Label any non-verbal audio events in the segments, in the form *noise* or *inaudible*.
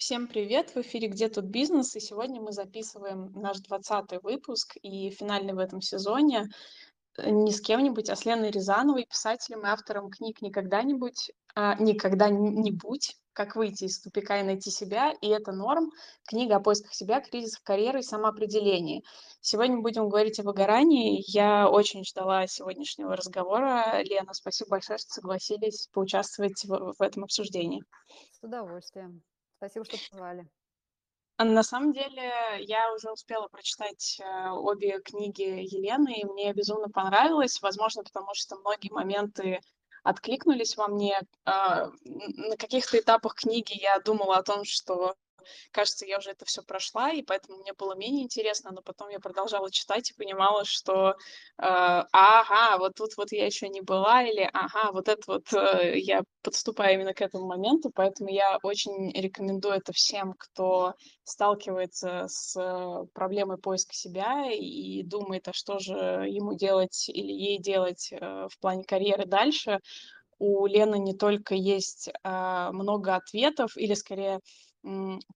Всем привет! В эфире «Где тут бизнес?» И сегодня мы записываем наш двадцатый выпуск и финальный в этом сезоне. Э, не с кем-нибудь, а с Леной Рязановой, писателем и автором книг «Никогда-нибудь», а, «Никогда-нибудь», «Как выйти из тупика и найти себя», и это норм. Книга о поисках себя, кризисах карьеры и самоопределении. Сегодня будем говорить о выгорании. Я очень ждала сегодняшнего разговора. Лена, спасибо большое, что согласились поучаствовать в, в этом обсуждении. С удовольствием. Спасибо, что позвали. А на самом деле, я уже успела прочитать э, обе книги Елены, и мне безумно понравилось. Возможно, потому что многие моменты откликнулись во мне. А, на каких-то этапах книги я думала о том, что кажется, я уже это все прошла, и поэтому мне было менее интересно, но потом я продолжала читать и понимала, что э, ага, вот тут вот я еще не была, или ага, вот это вот э, я подступаю именно к этому моменту, поэтому я очень рекомендую это всем, кто сталкивается с э, проблемой поиска себя и думает, а что же ему делать или ей делать э, в плане карьеры дальше. У Лены не только есть э, много ответов, или скорее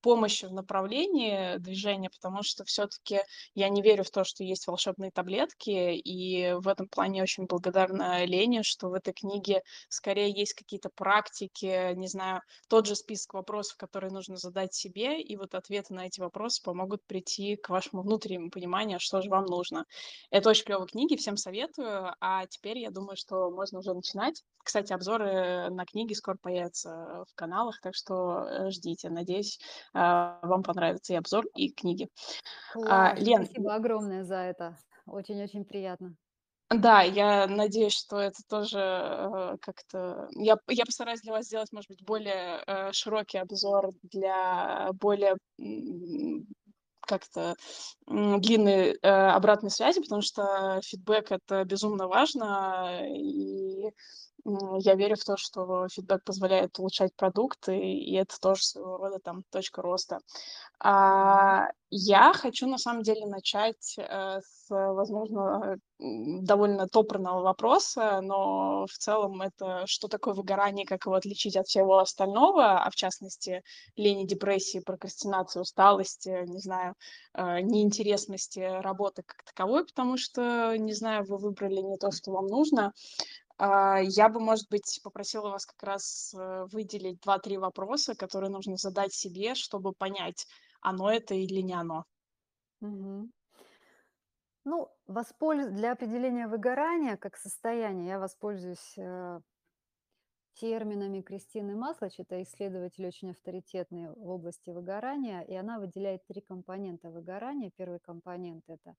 помощи в направлении движения, потому что все-таки я не верю в то, что есть волшебные таблетки, и в этом плане очень благодарна Лене, что в этой книге скорее есть какие-то практики, не знаю, тот же список вопросов, которые нужно задать себе, и вот ответы на эти вопросы помогут прийти к вашему внутреннему пониманию, что же вам нужно. Это очень клевые книги, всем советую, а теперь я думаю, что можно уже начинать. Кстати, обзоры на книги скоро появятся в каналах, так что э, ждите. Надеюсь, Надеюсь, а, вам понравится и обзор, и книги. А, Лен, спасибо огромное за это. Очень-очень приятно. Да, я надеюсь, что это тоже э, как-то... Я, я постараюсь для вас сделать, может быть, более э, широкий обзор для более как-то длинной э, обратной связи, потому что фидбэк это безумно важно, и я верю в то, что фидбэк позволяет улучшать продукты, и это тоже своего рода там точка роста. А, я хочу на самом деле начать э, с, возможно, довольно топорного вопроса, но в целом это что такое выгорание, как его отличить от всего остального, а в частности лени, депрессии, прокрастинации, усталости, не знаю, э, неинтересности работы как таковой, потому что, не знаю, вы выбрали не то, что вам нужно. А, я бы, может быть, попросила вас как раз э, выделить два-три вопроса, которые нужно задать себе, чтобы понять, оно это или не оно. Мгм. Ну, воспольз для определения выгорания как состояния я воспользуюсь, э, терминами Кристины Маслач. Это исследователь очень авторитетный в области выгорания, и она выделяет три компонента выгорания. Первый компонент– это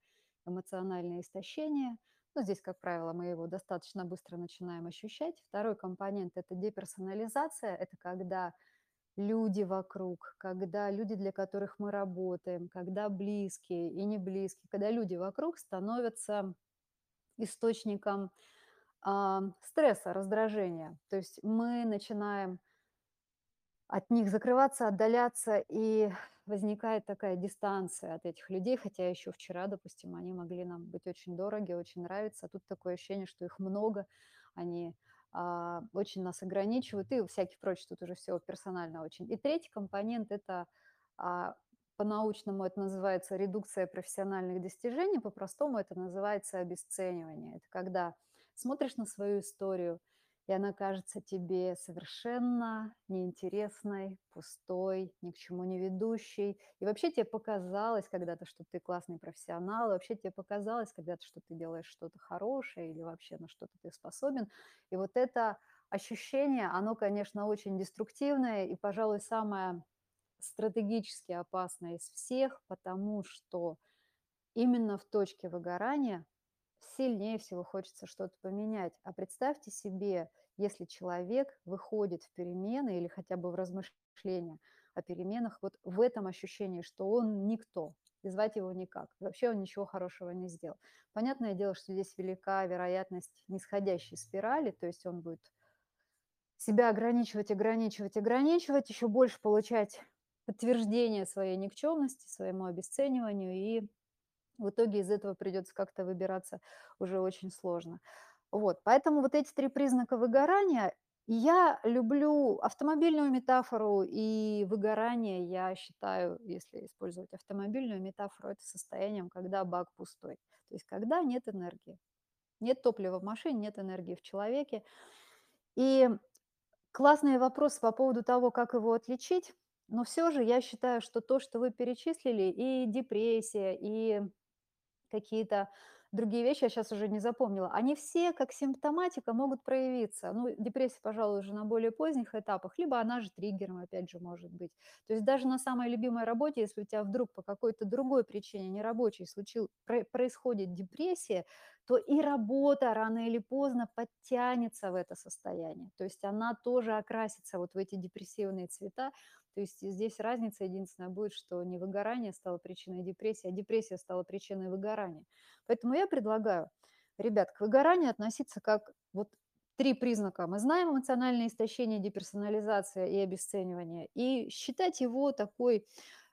эмоциональное истощение – ну, здесь, как правило, мы его достаточно быстро начинаем ощущать. Второй компонент– это деперсонализация. Это когда люди вокруг, когда люди, для которых мы работаем, когда близкие и не близкие, когда люди вокруг становятся источником э, стресса, раздражения. То есть мы начинаем от них закрываться, отдаляться, и возникает такая дистанция от этих людей, хотя еще вчера, допустим, они могли нам быть очень дороги, очень нравиться, а тут такое ощущение, что их много, они а, очень нас ограничивают, и всякий прочий, тут уже все персонально очень. И третий компонент – это а, по-научному это называется редукция профессиональных достижений, по-простому это называется обесценивание. Это когда смотришь на свою историю – и она кажется тебе совершенно неинтересной, пустой, ни к чему не ведущей. И вообще тебе показалось когда-то, что ты классный профессионал, и вообще тебе показалось когда-то, что ты делаешь что-то хорошее или вообще на что-то ты способен. И вот это ощущение, оно, конечно, очень деструктивное и, пожалуй, самое стратегически опасное из всех, потому что именно в точке выгорания сильнее всего хочется что-то поменять. А представьте себе, если человек выходит в перемены или хотя бы в размышления о переменах, вот в этом ощущении, что он никто, и звать его никак. вообще он ничего хорошего не сделал. Понятное дело, что здесь велика вероятность нисходящей спирали, то есть он будет себя ограничивать, ограничивать, ограничивать, еще больше получать подтверждение своей никчемности, своему обесцениванию, и в итоге из этого придется как-то выбираться уже очень сложно. Вот, поэтому вот эти три признака выгорания я люблю автомобильную метафору и выгорание. Я считаю, если использовать автомобильную метафору, это состоянием, когда бак пустой. То есть когда нет энергии. Нет топлива в машине, нет энергии в человеке. И классный вопрос по поводу того, как его отличить. Но все же я считаю, что то, что вы перечислили, и депрессия, и какие-то другие вещи, я сейчас уже не запомнила, они все как симптоматика могут проявиться. Ну, депрессия, пожалуй, уже на более поздних этапах, либо она же триггером, опять же, может быть. То есть даже на самой любимой работе, если у тебя вдруг по какой-то другой причине, не рабочей, случил, про- происходит депрессия, то и работа рано или поздно подтянется в это состояние. То есть она тоже окрасится вот в эти депрессивные цвета, то есть здесь разница единственная будет, что не выгорание стало причиной депрессии, а депрессия стала причиной выгорания. Поэтому я предлагаю, ребят, к выгоранию относиться как вот три признака. Мы знаем эмоциональное истощение, деперсонализация и обесценивание. И считать его такой,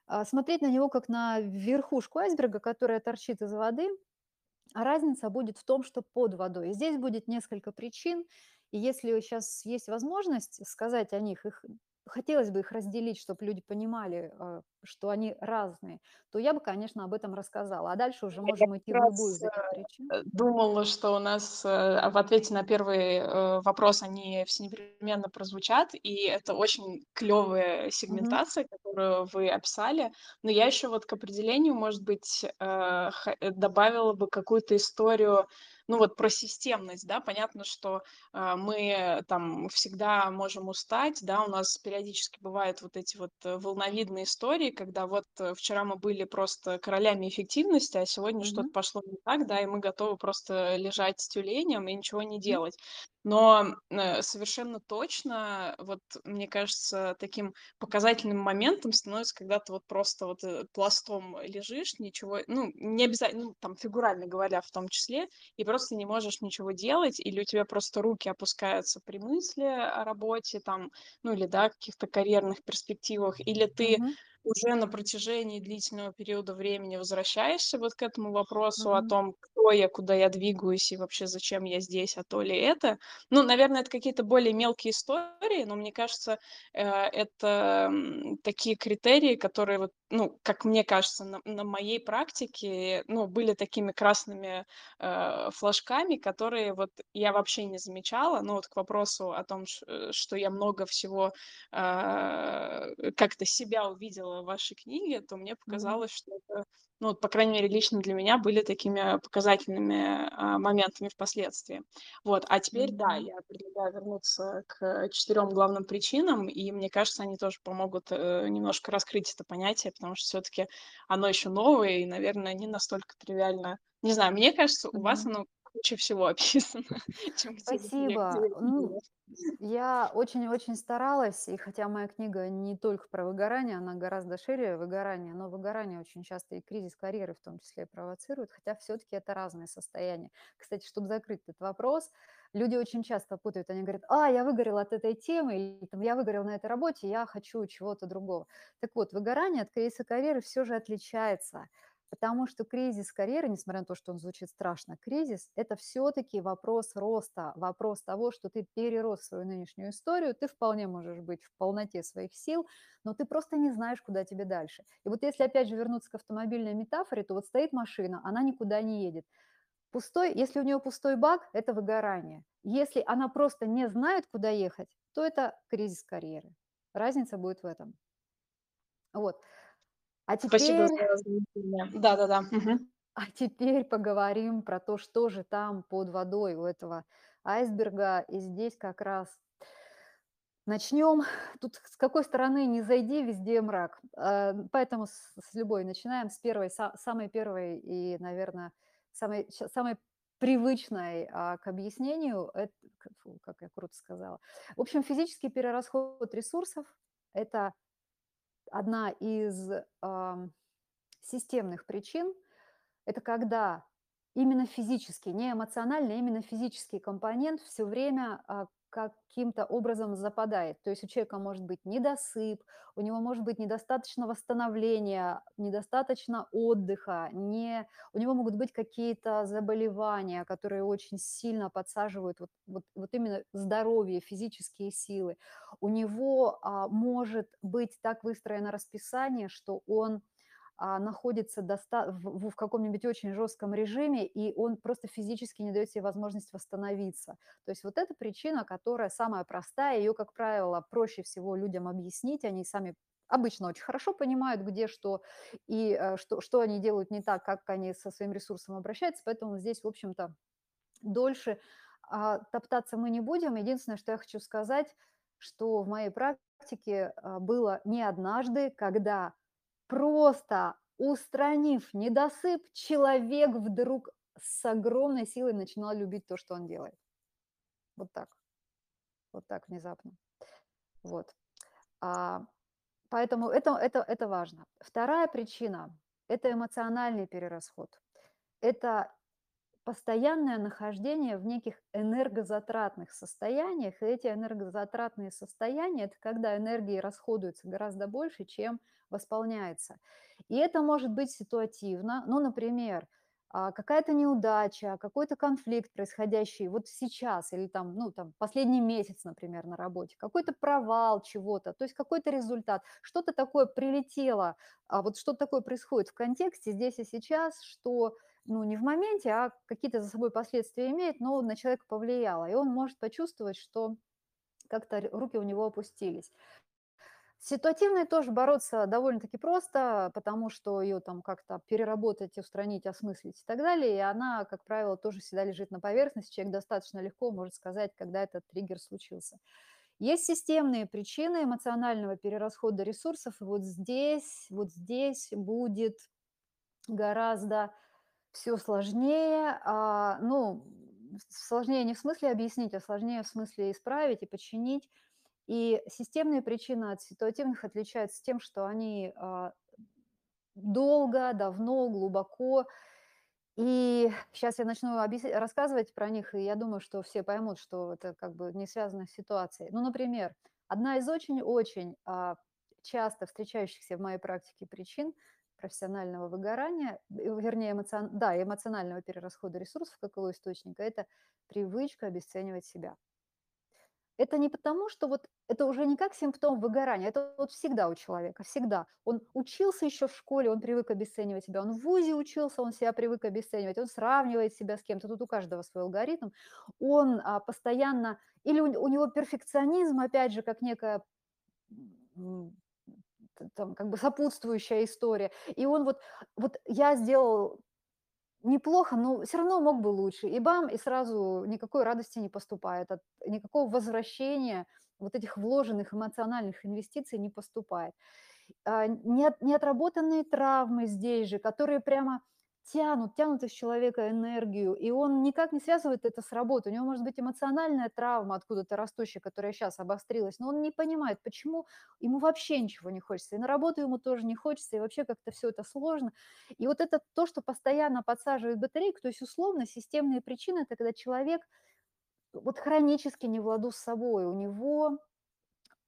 а, смотреть на него как на верхушку айсберга, которая торчит из воды, а разница будет в том, что под водой. И здесь будет несколько причин. И если сейчас есть возможность сказать о них, их хотелось бы их разделить, чтобы люди понимали, э, что они разные, то я бы, конечно, об этом рассказала. А дальше уже Я можем идти как в любую раз, из этих причин. э, думала, что у нас, э, в ответе на первый, э, вопрос они все непременно прозвучат, и это очень клевая сегментация, которую вы описали. Но я еще вот к определению, может быть, э, э, добавила бы какую-то историю, ну, вот про системность, да. Понятно, что, э, мы там всегда можем устать, да, у нас периодически бывают вот эти вот, э, волновидные истории, когда вот, э, вчера мы были просто королями эффективности, а сегодня что-то Мгм. пошло не так, да, и мы готовы просто лежать с тюленем и ничего не делать. Но, э, совершенно точно, вот мне кажется, таким показательным моментом становится, когда ты вот просто вот, э, пластом лежишь, ничего, ну, не обязательно, ну, там, фигурально говоря, в том числе, и просто не можешь ничего делать, или у тебя просто руки опускаются при мысли о работе, там, ну, или, да, каких-то карьерных перспективах, или ты Мгм. уже на протяжении длительного периода времени возвращаешься вот к этому вопросу о Мгм. том, кто я, куда я двигаюсь и вообще зачем я здесь, а то ли это. Ну, наверное, это какие-то более мелкие истории, но мне кажется, э, это, такие критерии, которые вот, ну, как мне кажется, на на моей практике, ну, были такими красными, э, флажками, которые вот я вообще не замечала. Но вот к вопросу о том, э, что я много всего а, как-то себя увидела в вашей книге, то мне показалось, что это, ну, по крайней мере, лично для меня были такими показательными, а, моментами впоследствии. Вот, а теперь, да, я предлагаю вернуться к четырем главным причинам, и мне кажется, они тоже помогут, э, немножко раскрыть это понятие, потому что все таки оно еще новое и, наверное, не настолько тривиально. Не знаю, мне кажется, у вас Мгм. оно круче всего *laughs* описано, *laughs* чем Спасибо. Ну. Я очень-очень старалась, и хотя моя книга не только про выгорание, она гораздо шире выгорания, но выгорание очень часто и кризис карьеры в том числе провоцирует, хотя все-таки это разные состояния. Кстати, чтобы закрыть этот вопрос, люди очень часто путают, они говорят, а, я выгорел от этой темы, или там, я выгорел на этой работе, я хочу чего-то другого. Так вот, выгорание от кризиса карьеры все же отличается. Потому что кризис карьеры, несмотря на то, что он звучит страшно, кризис– это все-таки вопрос роста, вопрос того, что ты перерос свою нынешнюю историю, ты вполне можешь быть в полноте своих сил, но ты просто не знаешь, куда тебе дальше. И вот если опять же вернуться к автомобильной метафоре, то вот стоит машина, она никуда не едет. Пустой, если у нее пустой бак, это выгорание. Если она просто не знает, куда ехать, то это кризис карьеры. Разница будет в этом. Вот. А Спасибо теперь за разъяснение. Да-да-да. Мгм. А теперь поговорим про то, что же там под водой у этого айсберга. И здесь как раз начнем. Тут с какой стороны не зайди, везде мрак. А, Поэтому с, любой начинаем, с первой, са- самой первой и, наверное, самой, самой привычной а, к объяснению, это, как я круто сказала. В общем, физический перерасход ресурсов– это одна из ам, системных причин, это когда именно физический, не эмоциональный, а именно физический компонент все время, а, каким-то образом западает. То есть у человека может быть недосып, у него может быть недостаточно восстановления, недостаточно отдыха, не, у него могут быть какие-то заболевания, которые очень сильно подсаживают вот, вот, вот именно здоровье, физические силы. У него а, может быть так выстроено расписание, что он находится доста- в, в каком-нибудь очень жестком режиме, и он просто физически не дает себе возможность восстановиться. То есть вот эта причина, которая самая простая, ее, как правило, проще всего людям объяснить, они сами обычно очень хорошо понимают, где что и э, что, что они делают не так, как они со своим ресурсом обращаются, поэтому здесь, в общем-то, дольше а, топтаться мы не будем. Единственное, что я хочу сказать, что в моей практике а, было не однажды, когда Просто устранив недосып, человек вдруг с огромной силой начинал любить то, что он делает. Вот так. Вот так внезапно. Вот. А, поэтому это, это, это важно. Вторая причина– это эмоциональный перерасход. Это постоянное нахождение в неких энергозатратных состояниях. И эти энергозатратные состояния– это когда энергии расходуется гораздо больше, чем восполняется. И это может быть ситуативно. Ну, например, а, какая-то неудача, какой-то конфликт, происходящий вот сейчас или там, ну, там, последний месяц, например, на работе, какой-то провал чего-то, то есть какой-то результат, что-то такое прилетело, а вот что-то такое происходит в контексте здесь и сейчас, что ну, не в моменте, а какие-то за собой последствия имеет, но на человека повлияло, и он может почувствовать, что как-то руки у него опустились. Ситуативной тоже бороться довольно-таки просто, потому что ее там как-то переработать, устранить, осмыслить и так далее, и она, как правило, тоже всегда лежит на поверхности, человек достаточно легко может сказать, когда этот триггер случился. Есть системные причины эмоционального перерасхода ресурсов, и вот здесь, вот здесь будет гораздо все сложнее, а, ну, сложнее не в смысле объяснить, а сложнее в смысле исправить и починить. И системные причины от ситуативных отличаются тем, что они а, долго, давно, глубоко. И сейчас я начну рассказывать про них, и я думаю, что все поймут, что это как бы не связано с ситуацией. Ну, например, одна из очень-очень а, часто встречающихся в моей практике причин профессионального выгорания, вернее, эмоцион... да, эмоционального перерасхода ресурсов как его источника, это привычка обесценивать себя. Это не потому, что вот это уже не как симптом выгорания, это вот всегда у человека, всегда. Он учился еще в школе, он привык обесценивать себя, он в ВУЗе учился, он себя привык обесценивать, он сравнивает себя с кем-то, тут у каждого свой алгоритм, он а, постоянно, или у, у него перфекционизм, опять же, как некая там, как бы сопутствующая история. И он вот, вот я сделал неплохо, но все равно мог бы лучше. И бам, и сразу никакой радости не поступает, от, никакого возвращения вот этих вложенных эмоциональных инвестиций не поступает. А, неотработанные травмы здесь же, которые прямо тянут, тянут из человека энергию, и он никак не связывает это с работой. У него может быть эмоциональная травма откуда-то растущая, которая сейчас обострилась, но он не понимает, почему ему вообще ничего не хочется. И на работу ему тоже не хочется, и вообще как-то все это сложно. И вот это то, что постоянно подсаживает батарейку, то есть условно системные причины, это когда человек вот хронически не в ладу с собой, у него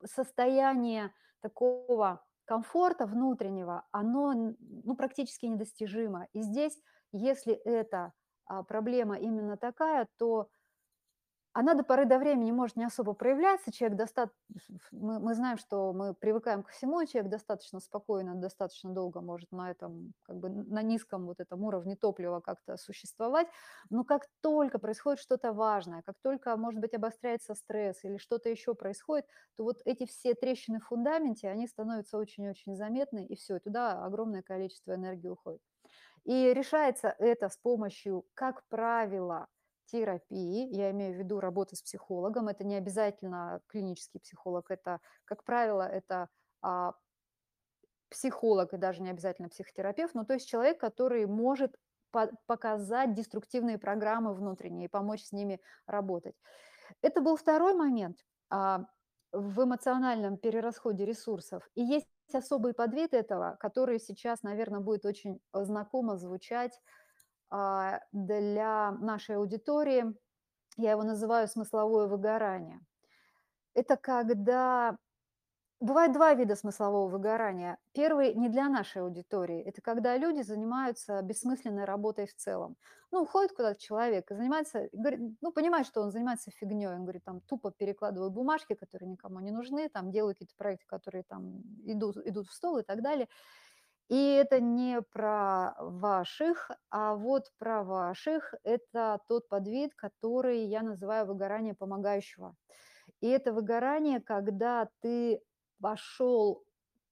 состояние такого комфорта внутреннего, оно ну, практически недостижимо. И здесь, если эта а, проблема именно такая, то она до поры до времени может не особо проявляться, человек достаточно, мы, мы знаем, что мы привыкаем ко всему, человек достаточно спокойно, достаточно долго может на этом, как бы на низком вот этом уровне топлива как-то существовать, но как только происходит что-то важное, как только, может быть, обостряется стресс или что-то еще происходит, то вот эти все трещины в фундаменте, они становятся очень-очень заметны, и все, туда огромное количество энергии уходит. И решается это с помощью, как правило, терапии, я имею в виду работы с психологом, это не обязательно клинический психолог, это, как правило, это а, психолог и даже не обязательно психотерапевт, но то есть человек, который может по показать деструктивные программы внутренние и помочь с ними работать. Это был второй момент а, в эмоциональном перерасходе ресурсов. И есть особый подвид этого, который сейчас, наверное, будет очень знакомо звучать для нашей аудитории. Я его называю смысловое выгорание. Это когда Бывает 2 вида смыслового выгорания. Первый не для нашей аудитории. Это когда люди занимаются бессмысленной работой в целом. Ну, уходит куда-то человек и занимается, говорит, ну, понимает, что он занимается фигней. Он говорит, там, тупо перекладываю бумажки, которые никому не нужны, там, делаю какие-то проекты, которые там идут, идут в стол и так далее. И это не про ваших, а вот про ваших. Это тот подвид, который я называю выгорание помогающего. И это выгорание, когда ты пошел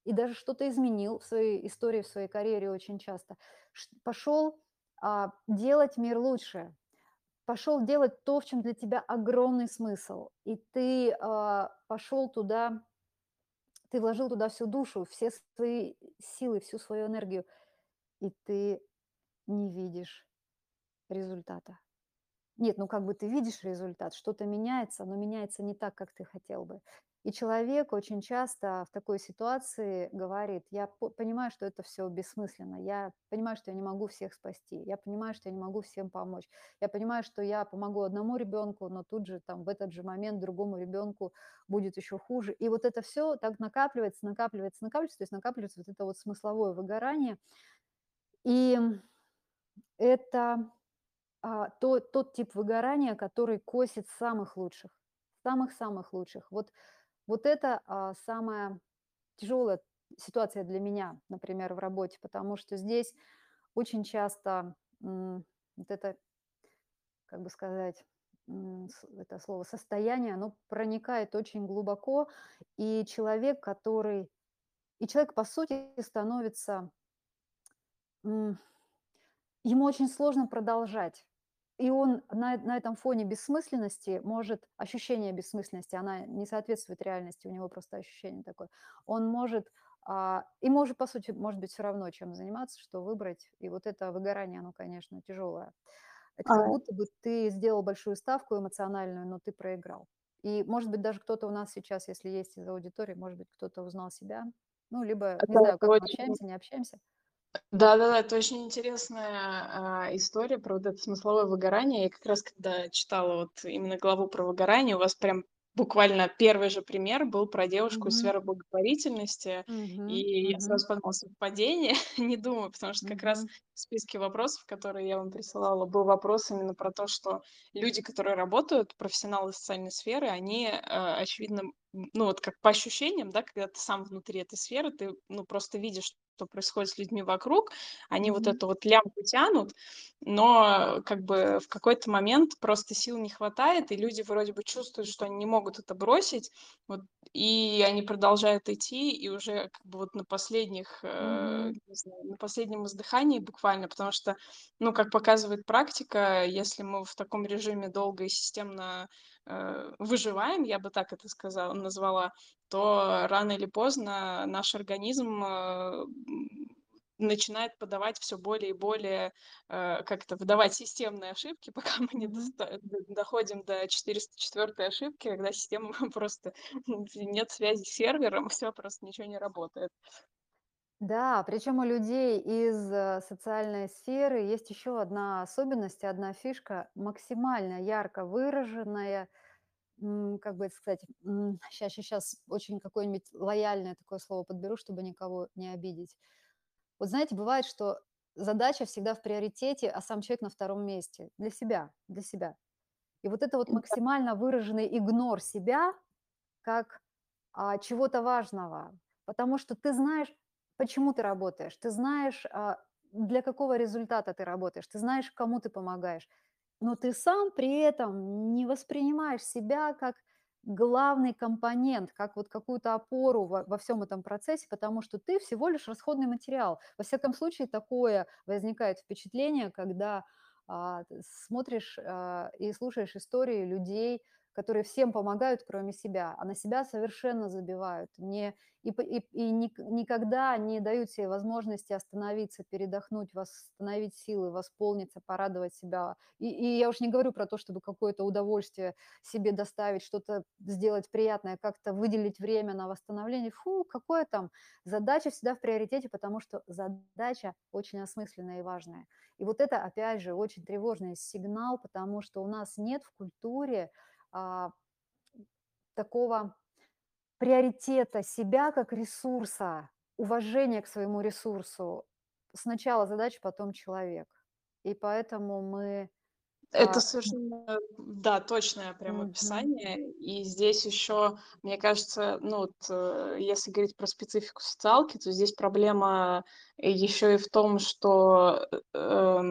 и даже что-то изменил в своей истории, в своей карьере очень часто, пошел а, делать мир лучше, пошел делать то, в чем для тебя огромный смысл, и ты а, пошел туда, ты вложил туда всю душу, все свои силы, всю свою энергию, и ты не видишь результата. Нет, ну как бы ты видишь результат, что-то меняется, но меняется не так, как ты хотел бы. И человек очень часто в такой ситуации говорит, я понимаю, что это все бессмысленно, я понимаю, что я не могу всех спасти, я понимаю, что я не могу всем помочь, я понимаю, что я помогу одному ребенку, но тут же там в этот же момент другому ребенку будет еще хуже. И вот это все так накапливается, накапливается, накапливается, то есть накапливается вот это вот смысловое выгорание. И это а, то, тот тип выгорания, который косит самых лучших, самых-самых лучших. Вот вот это а, самая тяжелая ситуация для меня, например, в работе, потому что здесь очень часто вот это, как бы сказать, это слово состояние, оно проникает очень глубоко, и человек, который, и человек, по сути, становится, ему очень сложно продолжать. И он на, на этом фоне бессмысленности может, ощущение бессмысленности, она не соответствует реальности, у него просто ощущение такое. Он может, а, и может, по сути, может быть все равно, чем заниматься, что выбрать. И вот это выгорание, оно, конечно, тяжелое. Это как А, будто бы ты сделал большую ставку эмоциональную, но ты проиграл. И, может быть, даже кто-то у нас сейчас, если есть из аудитории, может быть, кто-то узнал себя. Ну, либо, не это знаю, как мы очень общаемся, не общаемся. Да-да-да, это очень интересная, а, история про вот это смысловое выгорание. Я как раз когда читала вот именно главу про выгорание, у вас прям буквально первый же пример был про девушку из Мгм. сферы благотворительности, Мгм. и я Мгм. сразу подумала: совпадение? *laughs* Не думаю, потому что как раз в списке вопросов, которые я вам присылала, был вопрос именно про то, что люди, которые работают, профессионалы социальной сферы, они, э, очевидно, ну, вот как по ощущениям, да, когда ты сам внутри этой сферы, ты, ну, просто видишь что происходит с людьми вокруг. Они вот Мгм. эту вот лямку тянут, но как бы в какой-то момент просто сил не хватает, и люди вроде бы чувствуют, что они не могут это бросить, вот, и они продолжают идти, и уже как бы вот на последних, э, Мгм. не знаю, на последнем издыхании буквально, потому что, ну, как показывает практика, если мы в таком режиме долго и системно э, выживаем, я бы так это сказала, назвала, то рано или поздно наш организм, э, начинает подавать все более и более, э, как это, выдавать системные ошибки, *laughs* пока мы не доходим до 404 ошибки, когда система *laughs* просто нет связи с сервером, *laughs* все просто ничего не работает. Да, причем у людей из э, социальной сферы есть еще одна особенность, одна фишка, максимально ярко выраженная, как бы это сказать, сейчас, сейчас очень какое-нибудь лояльное такое слово подберу, чтобы никого не обидеть. Вот знаете, бывает, что задача всегда в приоритете, а сам человек на втором месте. Для себя, для себя. И вот это вот максимально выраженный игнор себя, как а, чего-то важного, потому что ты знаешь, почему ты работаешь, ты знаешь, а, для какого результата ты работаешь, ты знаешь, кому ты помогаешь, но ты сам при этом не воспринимаешь себя как главный компонент, как вот какую-то опору во, во всем этом процессе, потому что ты всего лишь расходный материал. Во всяком случае, такое возникает впечатление, когда а, смотришь а, и слушаешь истории людей, которые всем помогают, кроме себя, а на себя совершенно забивают. Не, и, и, и ник- никогда не дают себе возможности остановиться, передохнуть, восстановить силы, восполниться, порадовать себя. И, и я уж не говорю про то, чтобы какое-то удовольствие себе доставить, что-то сделать приятное, как-то выделить время на восстановление. Фу, какое там? Задача всегда в приоритете, потому что задача очень осмысленная и важная. И вот это, опять же, очень тревожный сигнал, потому что у нас нет в культуре такого приоритета себя как ресурса, уважения к своему ресурсу. Сначала задача, потом человек. И поэтому мы, Это а, совершенно, да, точное прям описание. И здесь еще, мне кажется, ну вот, э, если говорить про специфику социалки, то здесь проблема еще и в том, что, э,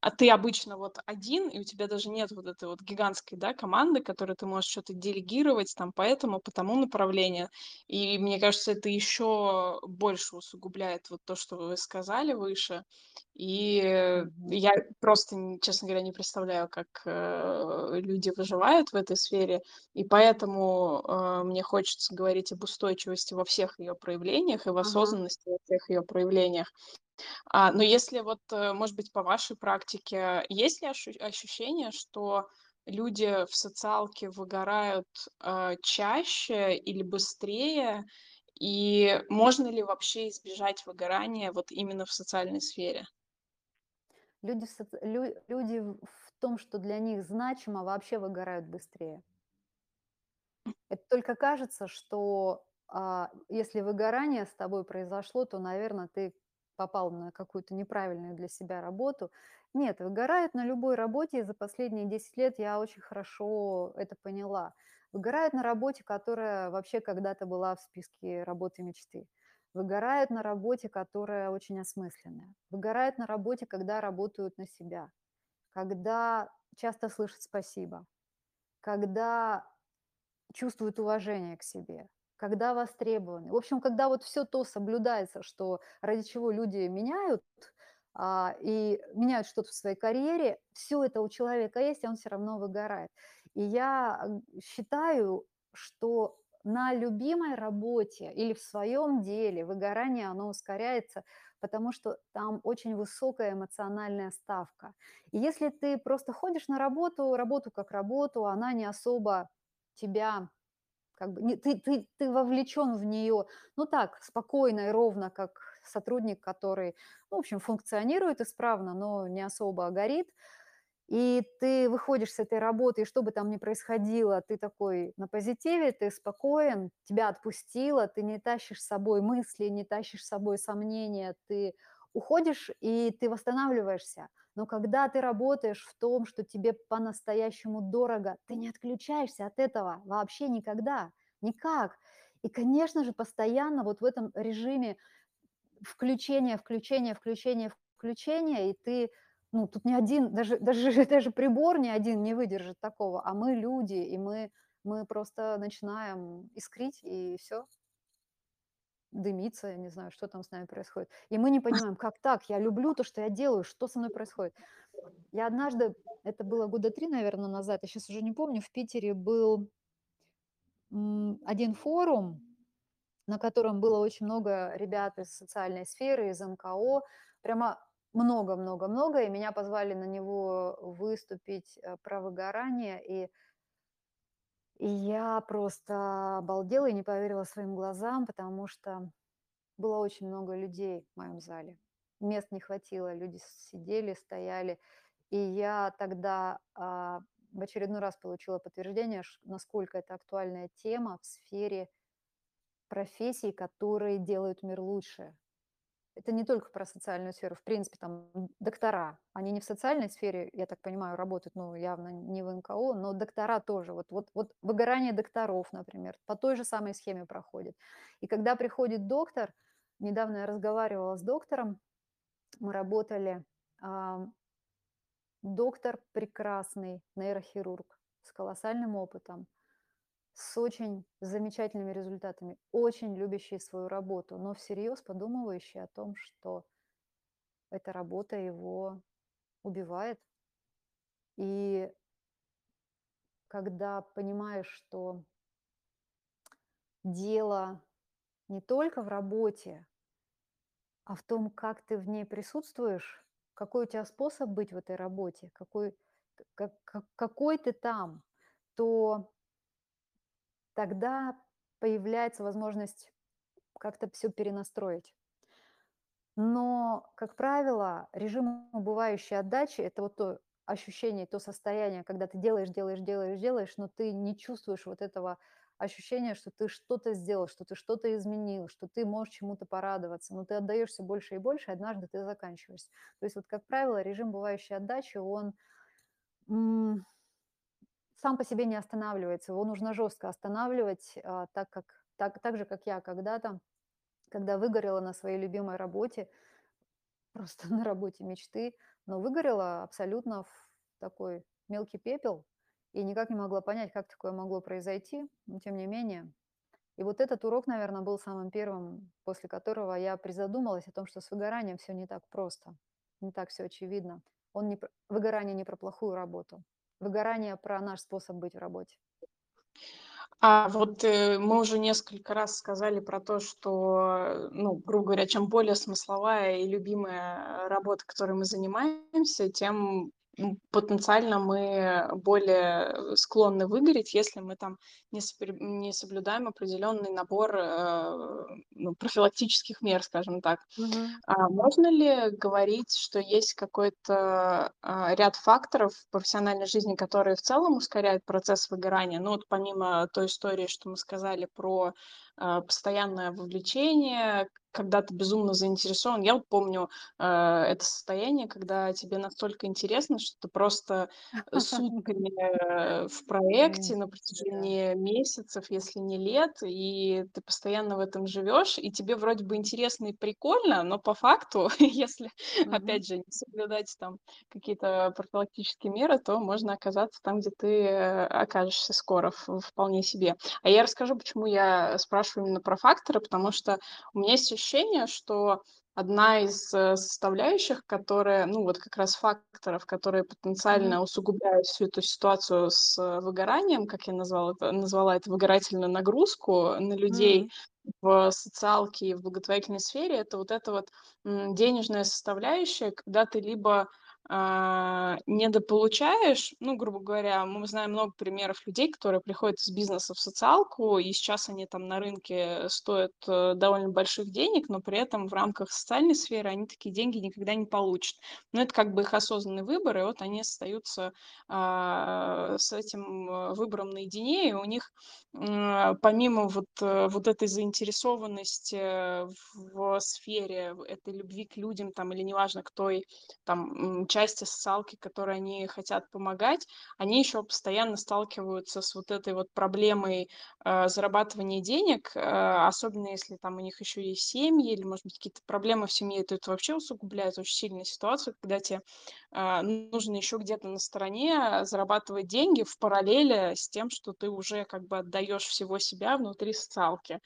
а ты обычно вот один, и у тебя даже нет вот этой вот гигантской, да, команды, которой ты можешь что-то делегировать там по этому, по тому направлению. И мне кажется, это еще больше усугубляет вот то, что вы сказали выше. И, я просто, честно говоря, не представляю, как, э, люди выживают в этой сфере. И поэтому, э, мне хочется говорить об устойчивости во всех ее проявлениях и в Ага. осознанности во всех ее проявлениях. А, но если вот, э, может быть, по вашей практике, есть ли ощу ощущение, что люди в социалке выгорают, э, чаще или быстрее? И можно ли вообще избежать выгорания вот именно в социальной сфере? Люди в соци лю люди в том, что для них значимо, вообще выгорают быстрее. Это только кажется, что, если выгорание с тобой произошло, то, наверно, ты попал на какую-то неправильную для себя работу. Нет, выгорают на любой работе, и за последние 10 лет я очень хорошо это поняла. Выгорают на работе, которая вообще когда-то была в списке работы мечты. Выгорают на работе, которая очень осмысленная. Выгорают на работе, когда работают на себя, когда часто слышат спасибо, когда чувствуют уважение к себе, когда востребованы. В общем, когда вот все то соблюдается, что ради чего люди меняют, а, и меняют что-то в своей карьере, все это у человека есть, и он все равно выгорает. И я, считаю, что на любимой работе или в своем деле выгорание, оно ускоряется, потому что там очень высокая эмоциональная ставка. И если ты просто ходишь на работу, работу как работу, она не особо тебя как бы не ты ты ты вовлечен в нее, ну, так, спокойно и ровно, как сотрудник, который, ну, в общем, функционирует исправно, но не особо горит. И ты выходишь с этой работы, и что бы там ни происходило, ты такой на позитиве, ты спокоен, тебя отпустило, ты не тащишь с собой мысли, не тащишь с собой сомнения, ты уходишь, и ты восстанавливаешься. Но когда ты работаешь в том, что тебе по-настоящему дорого, ты не отключаешься от этого вообще никогда, никак. И, конечно же, постоянно вот в этом режиме включения, включения, включения, включения, и ты, ну, тут ни один, даже, *laughs* даже, даже прибор ни один не выдержит такого, а мы люди, и мы, мы просто начинаем искрить, и все, дымиться, я не знаю, что там с нами происходит. И мы не понимаем, как так, я люблю то, что я делаю, что со мной происходит. Я однажды, это было года три, наверное, назад, я сейчас уже не помню, в Питере был один форум, на котором было очень много ребят из социальной сферы, из НКО, прямо много-много-много, и меня позвали на него выступить э, про выгорание, и, и я просто обалдела и не поверила своим глазам, потому что было очень много людей в моем зале. Мест не хватило, люди сидели, стояли, и я тогда а, в очередной раз получила подтверждение, насколько это актуальная тема в сфере профессий, которые делают мир лучше. Это не только про социальную сферу. В принципе, там доктора, они не в социальной сфере, я так понимаю, работают, ну, явно не в НКО, но доктора тоже. Вот, вот, вот выгорание докторов, например, по той же самой схеме проходит. И когда приходит доктор, недавно я разговаривала с доктором, мы работали, доктор прекрасный, нейрохирург с колоссальным опытом, с очень замечательными результатами, очень любящий свою работу, но всерьез подумывающий о том, что эта работа его убивает. И когда понимаешь, что дело не только в работе, а в том, как ты в ней присутствуешь, какой у тебя способ быть в этой работе, какой, как, как- какой ты там, то тогда появляется возможность как-то все перенастроить. Но, как правило, режим убывающей отдачи– это вот то, ощущение, то состояние, когда ты делаешь, делаешь, делаешь, делаешь, но ты не чувствуешь вот этого ощущения, что ты что-то сделал, что ты что-то изменил, что ты можешь чему-то порадоваться, но ты отдаешься больше и больше, и однажды ты заканчиваешься. То есть вот, как правило, режим бывающей отдачи, он сам по себе не останавливается, его нужно жестко останавливать, а, так, как, так, так же, как я когда-то, когда выгорела на своей любимой работе, просто *laughs* на работе мечты, но выгорела абсолютно в такой мелкий пепел и никак не могла понять, как такое могло произойти, но тем не менее. И вот этот урок, наверное, был самым первым, после которого я призадумалась о том, что с выгоранием все не так просто, не так все очевидно. Он не, выгорание не про плохую работу, выгорание про наш способ быть в работе. А вот э, мы уже несколько раз сказали про то, что, ну, грубо говоря, чем более смысловая и любимая работа, которой мы занимаемся, тем потенциально мы более склонны выгореть, если мы там не, не соблюдаем определенный набор э, ну, профилактических мер, скажем так. Мгм. А можно ли говорить, что есть какой-то а, ряд факторов в профессиональной жизни, которые в целом ускоряют процесс выгорания? Ну вот помимо той истории, что мы сказали про а, постоянное вовлечение, когда ты безумно заинтересован. Я вот помню э, это состояние, когда тебе настолько интересно, что ты просто сутками э, в проекте на протяжении месяцев, если не лет, и ты постоянно в этом живешь, и тебе вроде бы интересно и прикольно, но по факту, *laughs* если, опять же, не соблюдать там какие-то профилактические меры, то можно оказаться там, где ты э, окажешься скоро вполне себе. А я расскажу, почему я спрашиваю именно про факторы, потому что у меня есть ощущение, что одна из э, составляющих, которая, ну вот как раз факторов, которые потенциально усугубляют всю эту ситуацию с э, выгоранием, как я назвала это, назвала это выгорательную нагрузку на людей в социалке и в благотворительной сфере, это вот эта вот денежная составляющая, когда ты либо а, недополучаешь, ну, грубо говоря, мы знаем много примеров людей, которые приходят из бизнеса в социалку, и сейчас они там на рынке стоят э, довольно больших денег, но при этом в рамках социальной сферы они такие деньги никогда не получат. Но это как бы их осознанный выбор, и вот они остаются а, с этим э, выбором наедине, и у них м, помимо вот, э, вот этой заинтересованности в сфере этой любви к людям там или неважно к той там, части социалки, которой они хотят помогать, они еще постоянно сталкиваются с вот этой вот проблемой, э, зарабатывания денег, э, особенно если там у них еще есть семьи или, может быть, какие-то проблемы в семье, то это вообще усугубляет очень сильно ситуацию, когда тебе а, нужно еще где-то на стороне зарабатывать деньги в параллели с тем, что ты уже как бы отдаешь всего себя внутри социалки.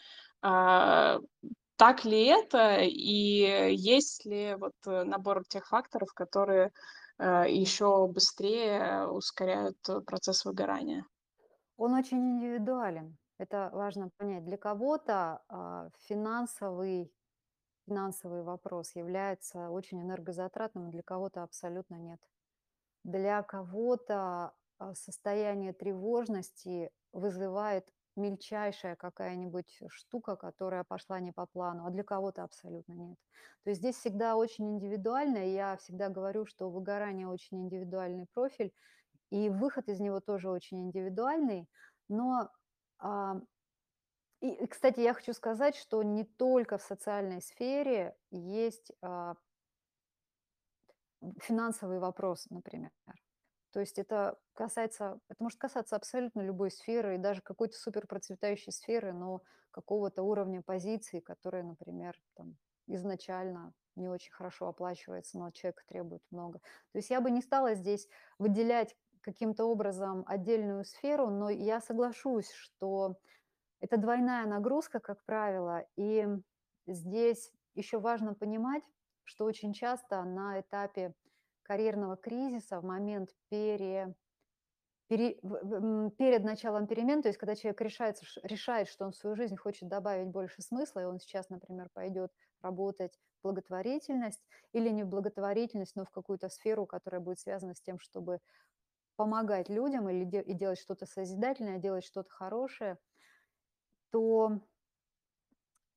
Так ли это? И есть ли вот, э, набор тех факторов, которые, э, еще быстрее ускоряют, процесс выгорания? Он очень индивидуален. Это важно понять. Для кого-то а, финансовый, финансовый вопрос является очень энергозатратным, для кого-то абсолютно нет. Для кого-то а, состояние тревожности вызывает мельчайшая какая-нибудь штука, которая пошла не по плану, а для кого-то абсолютно нет. То есть здесь всегда очень индивидуально, и я всегда говорю, что выгорание очень индивидуальный профиль, и выход из него тоже очень индивидуальный. Но, а, и, кстати, я хочу сказать, что не только в социальной сфере есть а, финансовый вопрос, например. То есть это касается, это может касаться абсолютно любой сферы, и даже какой-то супер процветающей сферы, но какого-то уровня позиции, которая, например, там, изначально не очень хорошо оплачивается, но человека требует много. То есть я бы не стала здесь выделять каким-то образом отдельную сферу, но я соглашусь, что это двойная нагрузка, как правило, и здесь еще важно понимать, что очень часто на этапе карьерного кризиса, в момент пере, пере- перед началом перемен, то есть когда человек решается, решает, что он в свою жизнь хочет добавить больше смысла, и он сейчас, например, пойдет работать в благотворительность или не в благотворительность, но в какую-то сферу, которая будет связана с тем, чтобы помогать людям или де- и делать что-то созидательное, делать что-то хорошее, то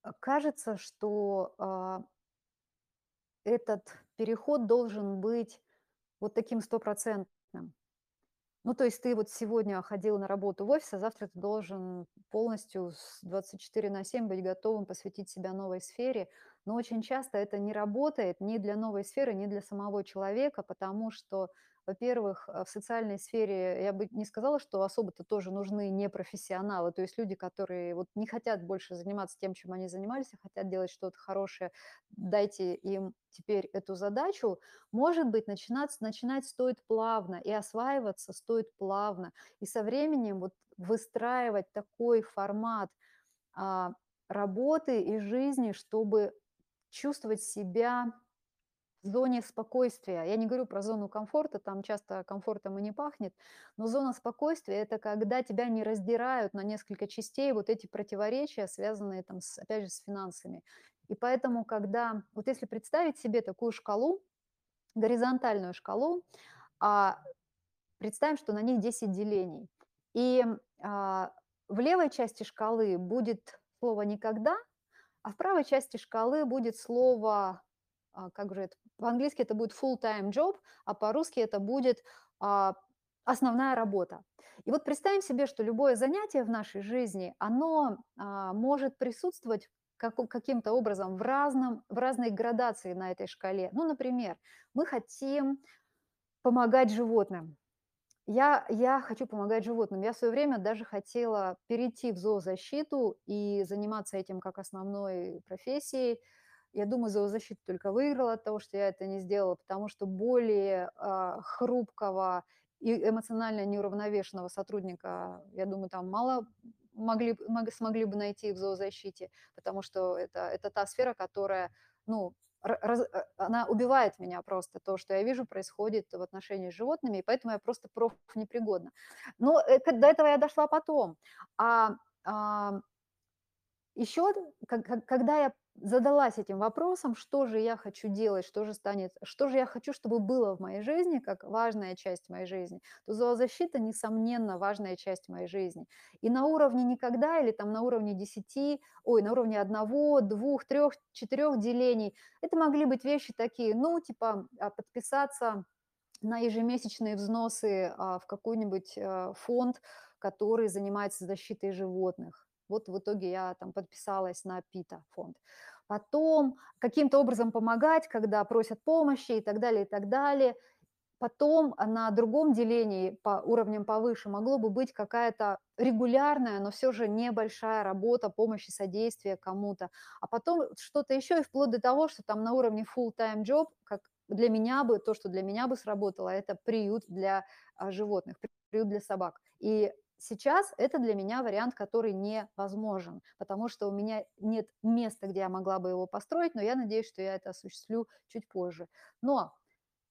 а, кажется, что а, этот переход должен быть вот таким стопроцентным. Ну, то есть ты вот сегодня ходил на работу в офис, а завтра ты должен полностью с 24 на 7 быть готовым посвятить себя новой сфере. Но очень часто это не работает ни для новой сферы, ни для самого человека, потому что во-первых, э, в социальной сфере я бы не сказала, что особо-то тоже нужны непрофессионалы, то есть люди, которые вот не хотят больше заниматься тем, чем они занимались, а хотят делать что-то хорошее. Дайте им теперь эту задачу. Может быть, начинать, начинать стоит плавно, и осваиваться стоит плавно. И со временем вот выстраивать такой формат а, работы и жизни, чтобы чувствовать себя зоне спокойствия. Я не говорю про зону комфорта, там часто комфортом и не пахнет, но зона спокойствия– это когда тебя не раздирают на несколько частей вот эти противоречия, связанные там, с, опять же, с финансами. И поэтому, когда, вот если представить себе такую шкалу, горизонтальную шкалу, а представим, что на них 10 делений, и а, в левой части шкалы будет слово «никогда», а в правой части шкалы будет слово как же это, по-английски это будет full-time job, а по-русски это будет а, основная работа. И вот представим себе, что любое занятие в нашей жизни, оно а, может присутствовать как, каким-то образом в, разном, в разной градации на этой шкале. Ну, например, мы хотим помогать животным. Я, я хочу помогать животным. Я в свое время даже хотела перейти в зоозащиту и заниматься этим как основной профессией. Я думаю, зоозащита только выиграла от того, что я это не сделала, потому что более э, хрупкого и эмоционально неуравновешенного сотрудника, я думаю, там мало могли, мог, смогли бы найти в зоозащите, потому что это, это та сфера, которая, ну, раз, э, она убивает меня просто. То, что я вижу, происходит в отношении с животными, и поэтому я просто проф непригодна. Но э, до этого я дошла потом. А, а еще, когда я задалась этим вопросом, что же я хочу делать, что же станет, что же я хочу, чтобы было в моей жизни, как важная часть моей жизни, то зоозащита, несомненно, важная часть моей жизни. И на уровне никогда или там на уровне 10, ой, на уровне одного, двух, трех, четырех делений, это могли быть вещи такие, ну, типа а, подписаться на ежемесячные взносы а, в какой-нибудь а, фонд, который занимается защитой животных вот в итоге я там подписалась на ПИТа фонд. Потом каким-то образом помогать, когда просят помощи и так далее, и так далее. Потом на другом делении по уровням повыше могло бы быть какая-то регулярная, но все же небольшая работа, помощи, содействия кому-то. А потом что-то еще и вплоть до того, что там на уровне full-time job, как для меня бы, то, что для меня бы сработало, это приют для а, животных, приют для собак. И Сейчас это для меня вариант, который невозможен, потому что у меня нет места, где я могла бы его построить, но я надеюсь, что я это осуществлю чуть позже. Но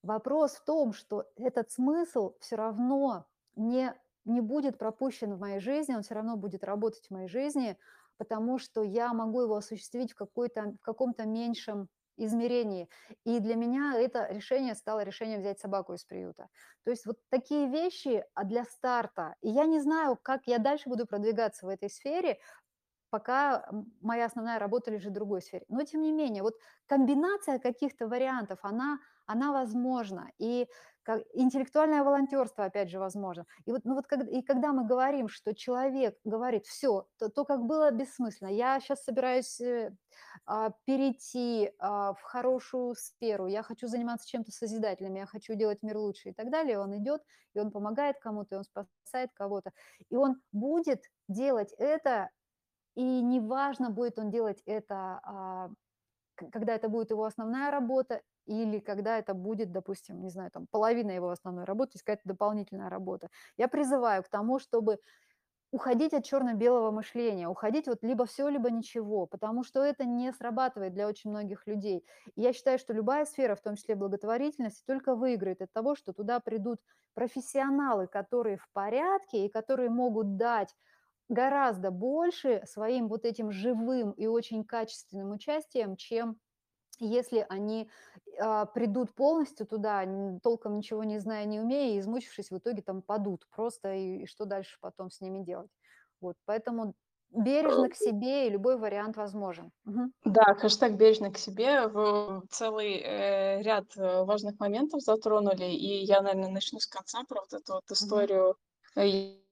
вопрос в том, что этот смысл все равно не, не будет пропущен в моей жизни, он все равно будет работать в моей жизни, потому что я могу его осуществить в, какой-то, в каком-то меньшем измерении. И для меня это решение стало решением взять собаку из приюта. То есть вот такие вещи а для старта. И я не знаю, как я дальше буду продвигаться в этой сфере, пока моя основная работа лежит в другой сфере. Но тем не менее, вот комбинация каких-то вариантов, она, она возможна. И как, интеллектуальное волонтерство, опять же, возможно. И вот, ну вот как, и когда мы говорим, что человек говорит, все, то, то как было бессмысленно. Я сейчас собираюсь э, а, перейти а, в хорошую сферу, я хочу заниматься чем-то созидательным, я хочу делать мир лучше и так далее. Он идет, и он помогает кому-то, и он спасает кого-то. И он будет делать это, и неважно, будет он делать это а, когда это будет его основная работа, или когда это будет, допустим, не знаю, там половина его основной работы, есть какая-то дополнительная работа. Я призываю к тому, чтобы уходить от черно-белого мышления, уходить вот либо все, либо ничего, потому что это не срабатывает для очень многих людей. И я считаю, что любая сфера, в том числе благотворительность, только выиграет от того, что туда придут профессионалы, которые в порядке и которые могут дать гораздо больше своим вот этим живым и очень качественным участием, чем если они а, придут полностью туда, толком ничего не зная, не умея, и измучившись, в итоге там падут просто, и, и что дальше потом с ними делать. Вот, поэтому Бережно к себе, и любой вариант возможен. Мгм. Да, хэштег "бережно к себе". Вы целый, э, ряд, э, важных моментов затронули, и я, наверно, начну с конца про вот эту вот историю. Э,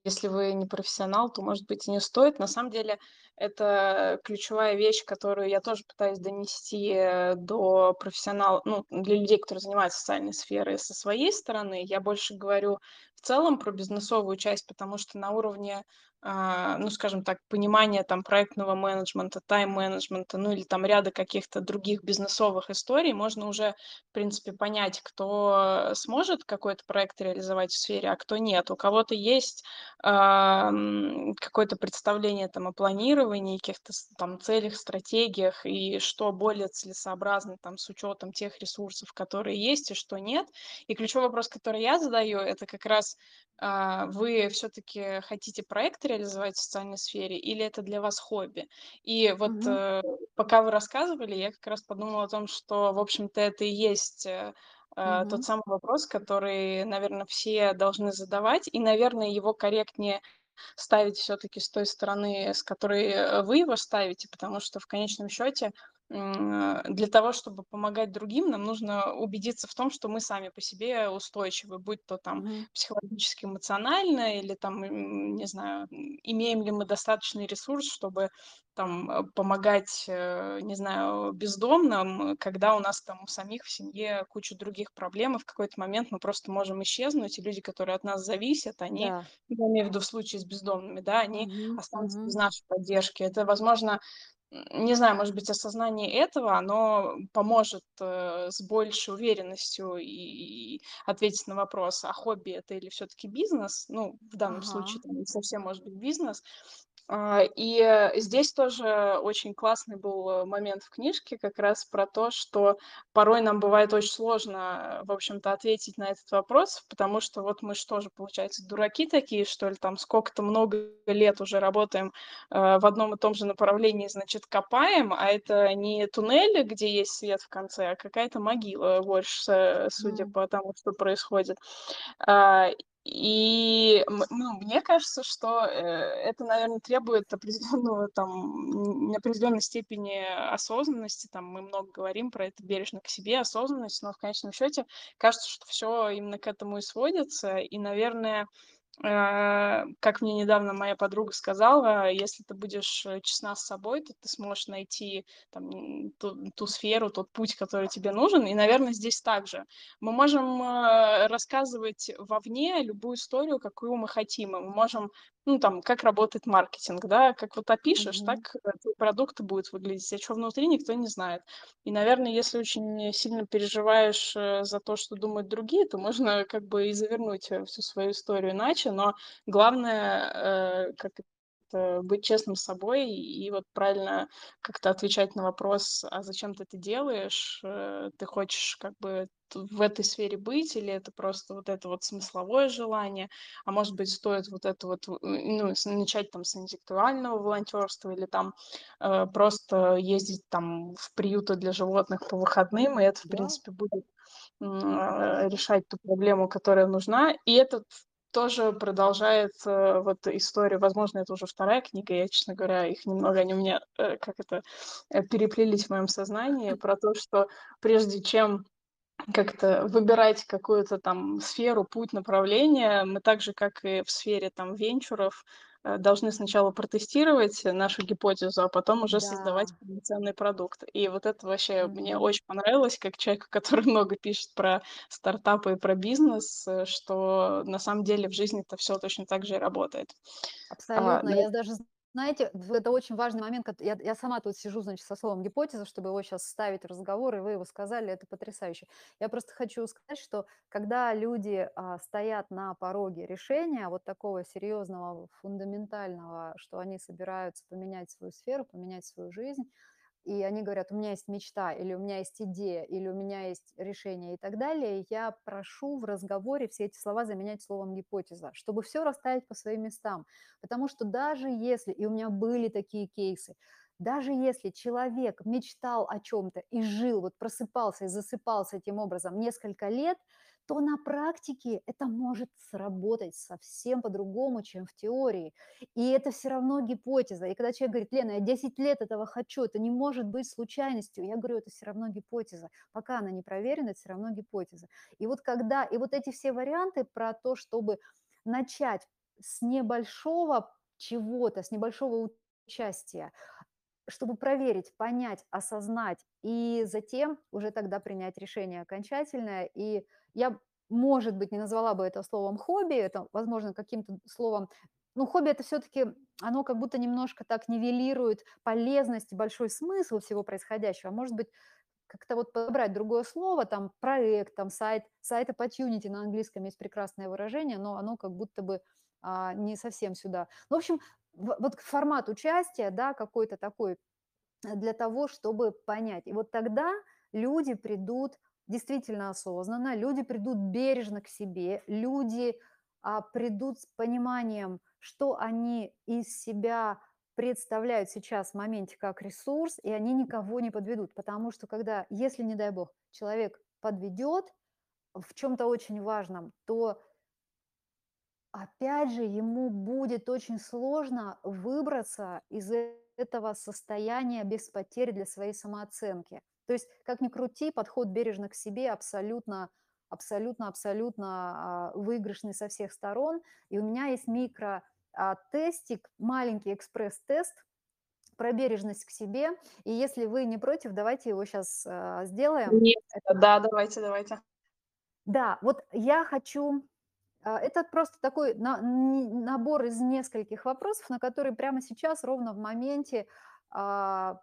если вы не профессионал, то, может быть, и не стоит. На самом деле это ключевая вещь, которую я тоже пытаюсь донести, э, до профессионал ну, для людей, которые занимаются социальной сферой со своей стороны. Я больше говорю в целом про бизнесовую часть, потому что на уровне, а, ну, скажем так, понимания там проектного менеджмента, тайм-менеджмента, ну, или там ряда каких-то других бизнесовых историй можно уже, в принципе, понять, кто сможет какой-то проект реализовать в сфере, а кто нет. У кого-то есть, ам, какое-то представление там о планировании, каких-то там целях, стратегиях, и что более целесообразно там с учетом тех ресурсов, которые есть, и что нет. И ключевой вопрос, который я задаю, это как раз, а, вы всё-таки хотите проект реализовать в социальной сфере или это для вас хобби? И вот, Мгм. э, пока вы рассказывали, я как раз подумала о том, что, в общем-то, это и есть, э, э, тот самый вопрос, который, наверно, все должны задавать, и, наверное, его корректнее ставить всё-таки с той стороны, с которой, э, вы его ставите. Потому что в конечном счёте, м, для того, чтобы помогать другим, нам нужно убедиться в том, что мы сами по себе устойчивы, будь то там психологически, эмоционально или там, не знаю, имеем ли мы достаточный ресурс, чтобы там, э, помогать, э, не знаю, бездомным, когда у нас там у самих в семье куча других проблем, и в какой-то момент мы просто можем исчезнуть, и люди, которые от нас зависят, они, Да. я имею в виду в случае с бездомными, да, они Мгм. останутся без нашей поддержки. Это, возможно, не знаю, может быть, осознание этого, оно поможет, э, с большей уверенностью и ответить на вопрос: а хобби это или всё-таки бизнес? Ну, в данном случае Ага. это не совсем может быть бизнес. А, и здесь тоже очень классный был момент в книжке как раз про то, что порой нам бывает очень сложно, в общем-то, ответить на этот вопрос, потому что вот мы ж тоже, получается, дураки такие, что ли, там сколько-то много лет уже работаем, э, в одном и том же направлении, значит, копаем, а это не туннель, где есть свет в конце, а какая-то могила больше, судя М. по тому, что происходит. И, ну, мне кажется, что, э, это, наверно, требует определенного там, определенной степени осознанности. Там мы много говорим про это: бережно к себе, осознанность, но в конечном счёте кажется, что всё именно к этому и сводится. И, наверное, как мне недавно моя подруга сказала: "Если ты будешь честна с собой, то ты сможешь найти там, ту ту сферу, тот путь, который тебе нужен". И, наверно, здесь так же. Мы можем, э, рассказывать вовне любую историю, какую мы хотим. Мы можем, ну, там, как работает маркетинг, да, как вот опишешь, так Мгм. твой продукт будет выглядеть, а чё внутри, никто не знает. И, наверно, если очень сильно переживаешь, э, за то, что думают другие, то можно как бы и завернуть всю свою историю иначе. Но главное, э, как быть честным с собой и вот правильно как-то отвечать на вопрос: "А зачем ты это делаешь? Э, ты хочешь как бы в этой сфере быть или это просто вот это вот смысловое желание? А может быть, стоит вот это вот, э, ну, начать там с интеллектуального волонтёрства или там, э, просто ездить там в приюты для животных по выходным, и это, в Да. принципе, будет, э, решать ту проблему, которая нужна". И это тоже продолжает, э, вот историю. Возможно, это уже 2 книга. Я, честно говоря, их немного, они у меня, э, как это, э, переплелись в моем сознании про то, что прежде чем как-то выбирать какую-то там сферу, путь, направление, мы так же, как и в сфере там венчуров, должны сначала протестировать нашу гипотезу, а потом уже создавать Да. полноценный продукт. И вот это вообще мне Мгм. очень понравилось, как человеку, который *laughs* много пишет про стартапы и про бизнес, э, что на самом деле в жизни-то всё точно так же и работает. А, Абсолютно. ну Я даже, знаете, это очень важный момент, я я сама тут сижу, значит, со словом "гипотеза", чтобы его щас вставить в разговор, и вы его сказали. Это потрясающе. Я просто хочу сказать, что когда люди, а, стоят на пороге решения вот такого серьезного, фундаментального, что они собираются поменять свою сферу, поменять свою жизнь, и они говорят: "У меня есть мечта", или "У меня есть идея", или "У меня есть решение" и так далее, я прошу в разговоре все эти слова заменять словом "гипотеза", чтобы всё расставить по своим местам. Потому что даже если, и у меня были такие кейсы, даже если человек мечтал о чём-то и жил, вот просыпался и засыпал с этим образом несколько лет, то на практике это может сработать совсем по-другому, чем в теории. И это все равно гипотеза. И когда человек говорит, Лена, я 10 лет этого хочу, это не может быть случайностью, я говорю, это все равно гипотеза. Пока она не проверена, это все равно гипотеза. И вот когда, и вот эти все варианты про то, чтобы начать с небольшого чего-то, с небольшого участия, чтобы проверить, понять, осознать и затем уже тогда принять решение окончательное. И я, может быть, не назвала бы это словом хобби, это, возможно, каким-то словом ну, хобби это все-таки, оно как будто немножко так нивелирует полезность и большой смысл всего происходящего. А может быть, как-то вот подобрать другое слово, там, проект, там, сайт, сайт opportunity на английском есть прекрасное выражение, но оно как будто бы а, не совсем сюда. Ну, в общем, вот формат участия, да, какой-то такой э, для того, чтобы понять. И вот тогда люди придут действительно осознанно, люди придут бережно к себе, люди а, придут с пониманием, что они из себя представляют сейчас в моменте как ресурс, и они никого не подведут. Потому что когда, если, не дай бог, человек подведет в чем-то очень важном, то опять же, ему будет очень сложно выбраться из этого состояния без потерь для своей самооценки. То есть, как ни крути, подход бережно к себе абсолютно, абсолютно, абсолютно а, выигрышный со всех сторон. И у меня есть микро-тестик, маленький экспресс-тест про бережность к себе. И если вы не против, давайте его сейчас а, сделаем. Нет, Это... да, давайте, давайте. Да, вот я хочу это просто такой набор из нескольких вопросов, на которые прямо сейчас, ровно в моменте, а,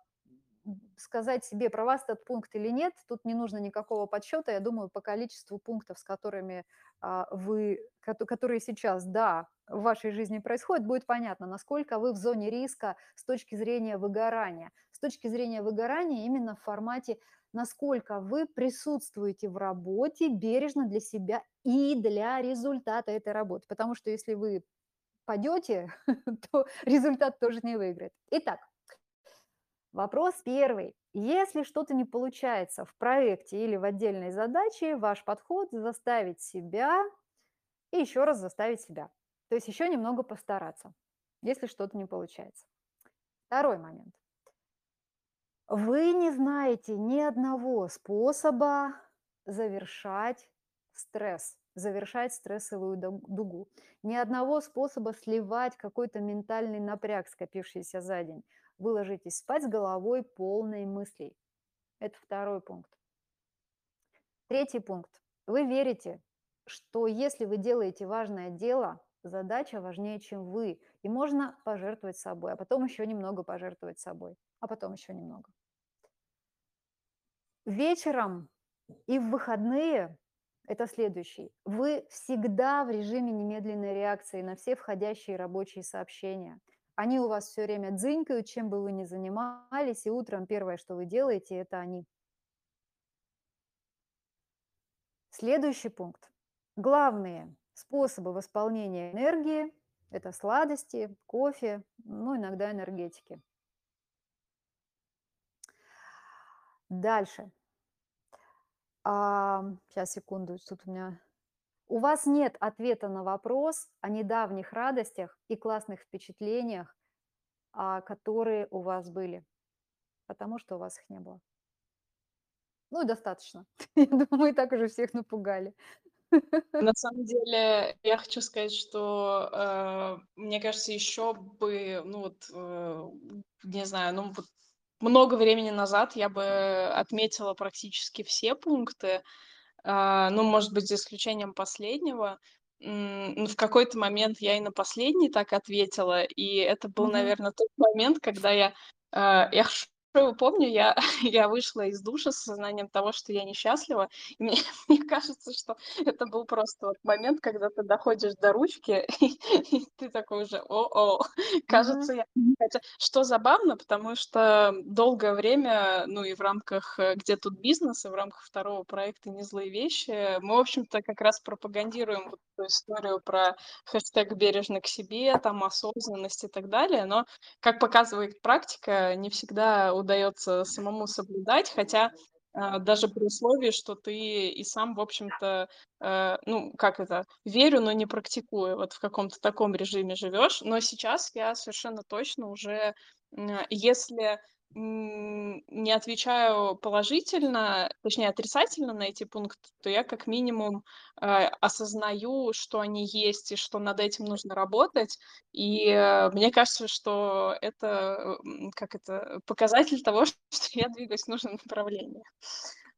сказать себе, про вас этот пункт или нет. Тут не нужно никакого подсчета, я думаю, по количеству пунктов, с которыми а, вы, которые сейчас, да, в вашей жизни происходят, будет понятно, насколько вы в зоне риска с точки зрения выгорания. С точки зрения выгорания именно в формате насколько вы присутствуете в работе бережно для себя и для результата этой работы. Потому что если вы падете, *laughs* то результат тоже не выиграет. Итак, вопрос первый. Если что-то не получается в проекте или в отдельной задаче, ваш подход заставить себя и еще раз заставить себя. То есть еще немного постараться, если что-то не получается. Второй момент. Вы не знаете ни одного способа завершать стресс, завершать стрессовую дугу. Ни одного способа сливать какой-то ментальный напряг, скопившийся за день. Вы ложитесь спать с головой полной мыслей. Это второй пункт. Третий пункт. Вы верите, что если вы делаете важное дело, задача важнее, чем вы. И можно пожертвовать собой, а потом еще немного пожертвовать собой, а потом еще немного. Вечером и в выходные это следующий. Вы всегда в режиме немедленной реакции на все входящие рабочие сообщения. Они у вас все время дзынькают, чем бы вы ни занимались, и утром первое, что вы делаете, это они. Следующий пункт. Главные способы восполнения энергии – это сладости, кофе, ну, иногда энергетики. Дальше. А, сейчас, секунду, тут у меня... У вас нет ответа на вопрос о недавних радостях и классных впечатлениях, а, которые у вас были, потому что у вас их не было. Ну и достаточно. *laughs* Я думаю, мы и так уже всех напугали. *laughs* На самом деле, я хочу сказать, что э, мне кажется, еще бы, ну вот, э, не знаю, ну вот много времени назад я бы отметила практически все пункты, а, ну, может быть, за исключением последнего. ну, в какой-то момент я и на последний так ответила, и это был, Мгм. наверное, тот момент, когда я, а, я помню, я, *laughs* я вышла из душа с сознанием того, что я несчастлива. И мне, *laughs* мне кажется, что это был просто вот момент, когда ты доходишь до ручки, и, *laughs* и ты такой уже, о-о, кажется, я... Хотя, что забавно, потому что долгое время, ну и в рамках э, «Где тут бизнес?» и в рамках второго проекта «Не злые вещи» мы, в общем-то, как раз пропагандируем вот эту историю про хэштег «бережно к себе», там осознанность и так далее, но, как показывает практика, не всегда удается самому соблюдать, хотя а, даже при условии, что ты и сам, в общем-то, э, ну, как это, верю, но не практикую. Вот в каком-то таком режиме живешь. Но сейчас я совершенно точно уже, если не отвечаю положительно, точнее, отрицательно на эти пункты, то я как минимум э, осознаю, что они есть и что над этим нужно работать. И э, мне кажется, что это, м, как это, показатель того, *laughs* что я двигаюсь в нужном направлении.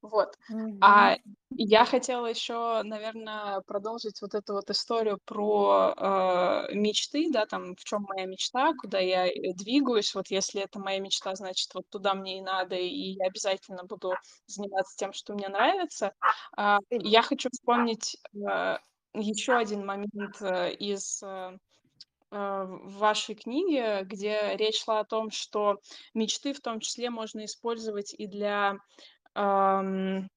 Вот. Мгм. А я хотела еще, наверное, продолжить вот эту вот историю про, э, мечты, да, там, в чем моя мечта, куда я, э, двигаюсь. Вот если это моя мечта, значит, вот туда мне и надо, и я обязательно буду заниматься тем, что мне нравится. А, Ты я хочу вспомнить, э, еще один момент, э, из, э, э, вашей книги, где речь шла о том, что мечты в том числе можно использовать и для, ам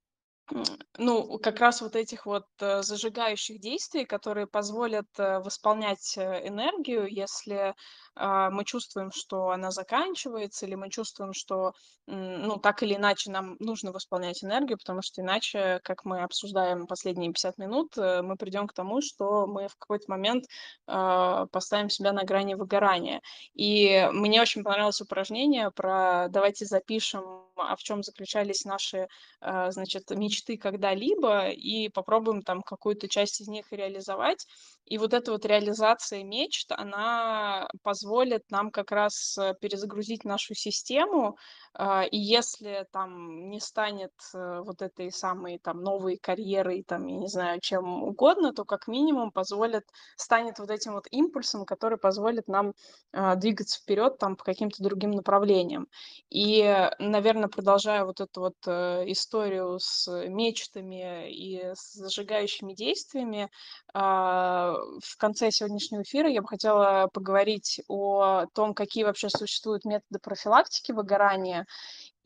М, ну, как раз вот этих вот, э, зажигающих действий, которые позволят, э, восполнять, э, энергию, если, а, мы чувствуем, что она заканчивается, или мы чувствуем, что, ну, так или иначе нам нужно восполнять энергию, потому что иначе, как мы обсуждаем последние 50 минут, мы придем к тому, что мы в какой-то момент, а, поставим себя на грани выгорания. И мне очень понравилось упражнение про "давайте запишем, в чем заключались наши а, значит, мечты когда-либо и попробуем там какую-то часть из них реализовать. И вот эта вот реализация мечт, она позволит нам как раз э, перезагрузить нашу систему. а, И если там не станет э, вот этой самой там новой карьерой, там, я не знаю, чем угодно, то как минимум позволит, станет вот этим вот импульсом, который позволит нам а, двигаться вперед там по каким-то другим направлениям. И, наверное, продолжая вот эту вот, э, историю с мечтами и с зажигающими действиями, а, в конце сегодняшнего эфира я бы хотела поговорить о том, какие вообще существуют методы профилактики выгорания.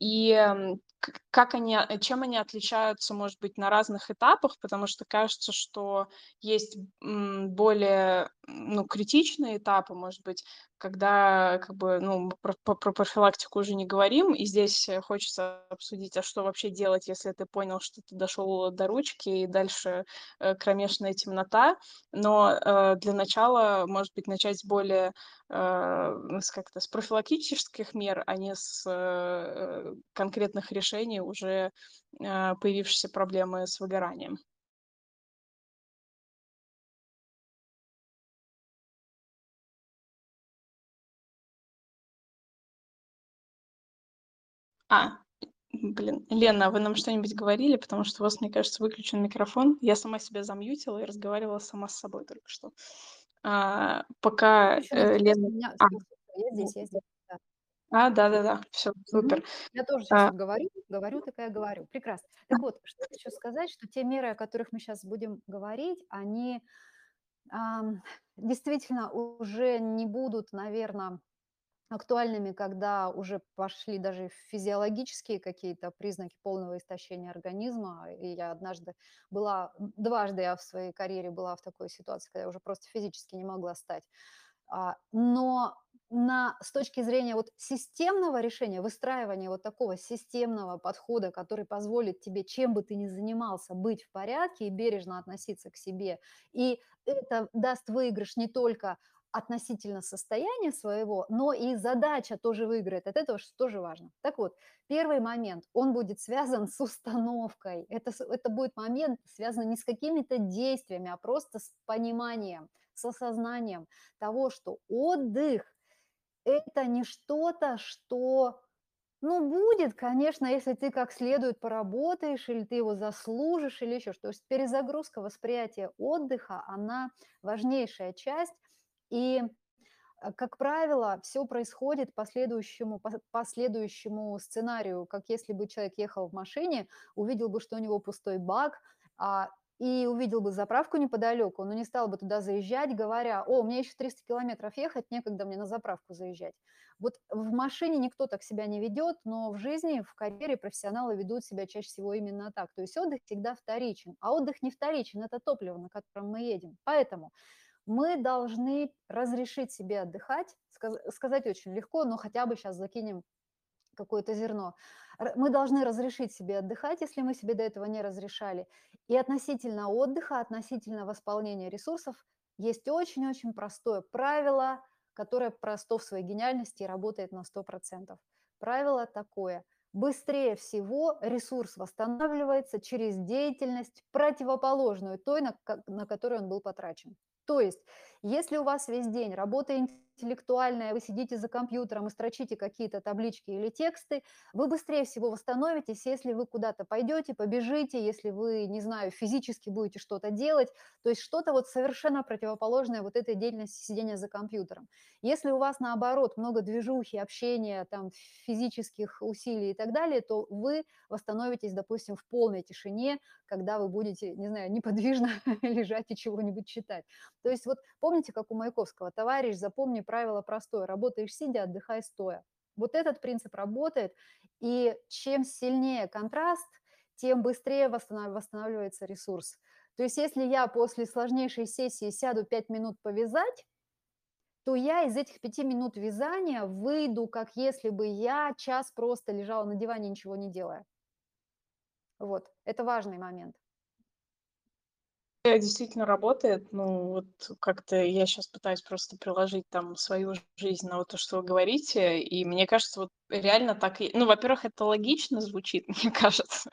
И, как они, а, чем они отличаются, может быть, на разных этапах, потому что кажется, что есть, более, ну, критичные этапы, может быть, когда, как бы, ну, про про профилактику уже не говорим, и здесь, э, хочется обсудить, а что вообще делать, если ты понял, что ты дошел до ручки, и дальше, э, кромешная темнота. Но, э, для начала, может быть, начать более а, с как-то с профилактических мер, а не с, э, конкретных решений уже, а, появившейся проблемы с выгоранием. А, блин, Лена, а вы нам что-нибудь говорили? Потому что у вас, мне кажется, выключен микрофон. Я сама себя замьютила и разговаривала сама с собой только что. А, пока, э, Лена меня А, я здесь, я здесь. А, да-да-да, Мгм. супер. Я тоже сейчас А, говорю, говорю, такая говорю. Прекрасно. Так вот, что хочу сказать, что те меры, о которых мы сейчас будем говорить, они, ам, действительно уже не будут, наверно, актуальными, когда уже пошли даже физиологические какие-то признаки полного истощения организма. И я однажды была, дважды я в своей карьере была в такой ситуации, когда я уже просто физически не могла встать. А, но на с точки зрения вот системного решения, выстраивания вот такого системного подхода, который позволит тебе, чем бы ты ни занимался, быть в порядке и бережно относиться к себе, и это даст выигрыш не только относительно состояния своего, но и задача тоже выиграет от этого, что тоже важно. Так вот, первый момент, он будет связан с установкой. Это, это будет момент, связанный не с какими-то действиями, а просто с пониманием, с осознанием того, что отдых– это не что-то, что, ну, будет, конечно, если ты как следует поработаешь, или ты его заслужишь, или еще что. То есть перезагрузка восприятия отдыха, она важнейшая часть. И э, как правило, все происходит по следующему, по, по следующему сценарию, как если бы человек ехал в машине, увидел бы, что у него пустой бак, а, и увидел бы заправку неподалеку, но не стал бы туда заезжать, говоря, о, мне еще 300 километров ехать, некогда мне на заправку заезжать. Вот в машине никто так себя не ведет, но в жизни, в карьере профессионалы ведут себя чаще всего именно так. То есть отдых всегда вторичен, а отдых не вторичен, это топливо, на котором мы едем. Поэтому мы должны разрешить себе отдыхать, сказ сказать очень легко, но хотя бы сейчас закинем какое-то зерно. Мы должны разрешить себе отдыхать, если мы себе до этого не разрешали. И относительно отдыха, относительно восполнения ресурсов есть очень-очень простое правило, которое просто в своей гениальности работает на 100%. Правило такое – быстрее всего ресурс восстанавливается через деятельность, противоположную той, на, на которую он был потрачен. То есть, если у вас весь день работа интеллектуальная, вы сидите за компьютером и строчите какие-то таблички или тексты, вы быстрее всего восстановитесь, если вы куда-то пойдете, побежите, если вы, не знаю, физически будете что-то делать, то есть что-то вот совершенно противоположное вот этой деятельности сидения за компьютером. Если у вас, наоборот, много движухи, общения, там, физических усилий и так далее, то вы восстановитесь, допустим, в полной тишине, когда вы будете, не знаю, неподвижно *laughs* лежать и чего-нибудь читать. То есть вот помните, как у Маяковского, товарищ, запомни правило простое, работаешь сидя, отдыхай стоя. Вот этот принцип работает, и чем сильнее контраст, тем быстрее восстанавливается ресурс. То есть если я после сложнейшей сессии сяду 5 минут повязать, то я из этих пяти минут вязания выйду, как если бы я час просто лежала на диване, ничего не делая. Вот, это важный момент действительно работает. Ну, вот как-то я сейчас пытаюсь просто приложить там свою жизнь на вот то, что вы говорите, и мне кажется, вот реально так и... Ну, во-первых, это логично звучит, *laughs* мне кажется.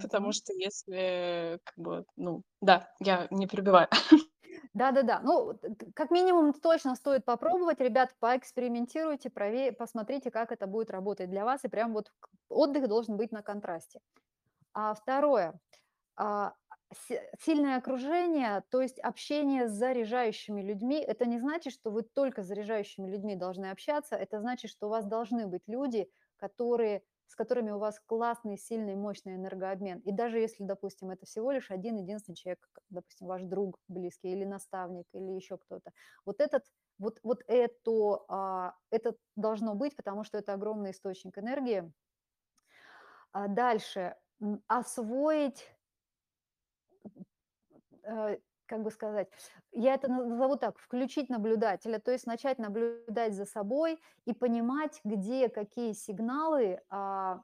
Потому что если, как бы, ну, да, я не перебиваю. Да-да-да. Ну, как минимум, точно стоит попробовать. Ребят, поэкспериментируйте, прове- посмотрите, как это будет работать для вас. И прям вот отдых должен быть на контрасте. А второе. А, сильное окружение, то есть общение с заряжающими людьми, это не значит, что вы только с заряжающими людьми должны общаться, это значит, что у вас должны быть люди, которые, с которыми у вас классный, сильный, мощный энергообмен. И даже если, допустим, это всего лишь один единственный человек, допустим, ваш друг близкий или наставник, или еще кто-то, вот этот вот, вот это, а, это должно быть, потому что это огромный источник энергии. А дальше освоить как бы сказать, я это назову так, включить наблюдателя, то есть начать наблюдать за собой и понимать, где какие сигналы, а,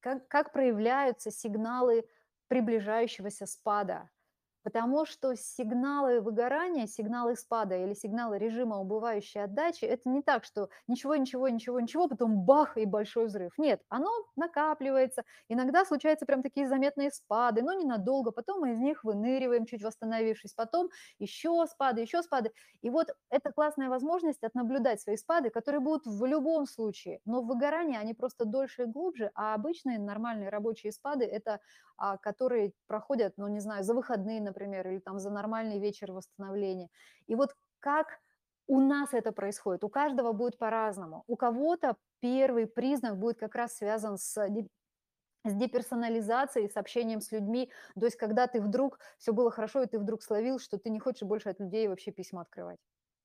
как, как проявляются сигналы приближающегося спада. Потому что сигналы выгорания, сигналы спада или сигналы режима убывающей отдачи– это не так, что ничего, ничего, ничего, ничего, потом бах и большой взрыв. Нет, оно накапливается. Иногда случаются прям такие заметные спады, но ненадолго. Потом мы из них выныриваем, чуть восстановившись. Потом еще спады, еще спады. И вот это классная возможность отнаблюдать свои спады, которые будут в любом случае. Но в выгорании они просто дольше и глубже, а обычные нормальные рабочие спады – это которые проходят, ну, не знаю, за выходные, например, или там за нормальный вечер восстановления. И вот как у нас это происходит, у каждого будет по-разному. У кого-то первый признак будет как раз связан с с деперсонализацией, с общением с людьми. То есть, когда ты вдруг, все было хорошо, и ты вдруг словил, что ты не хочешь больше от людей вообще письма открывать.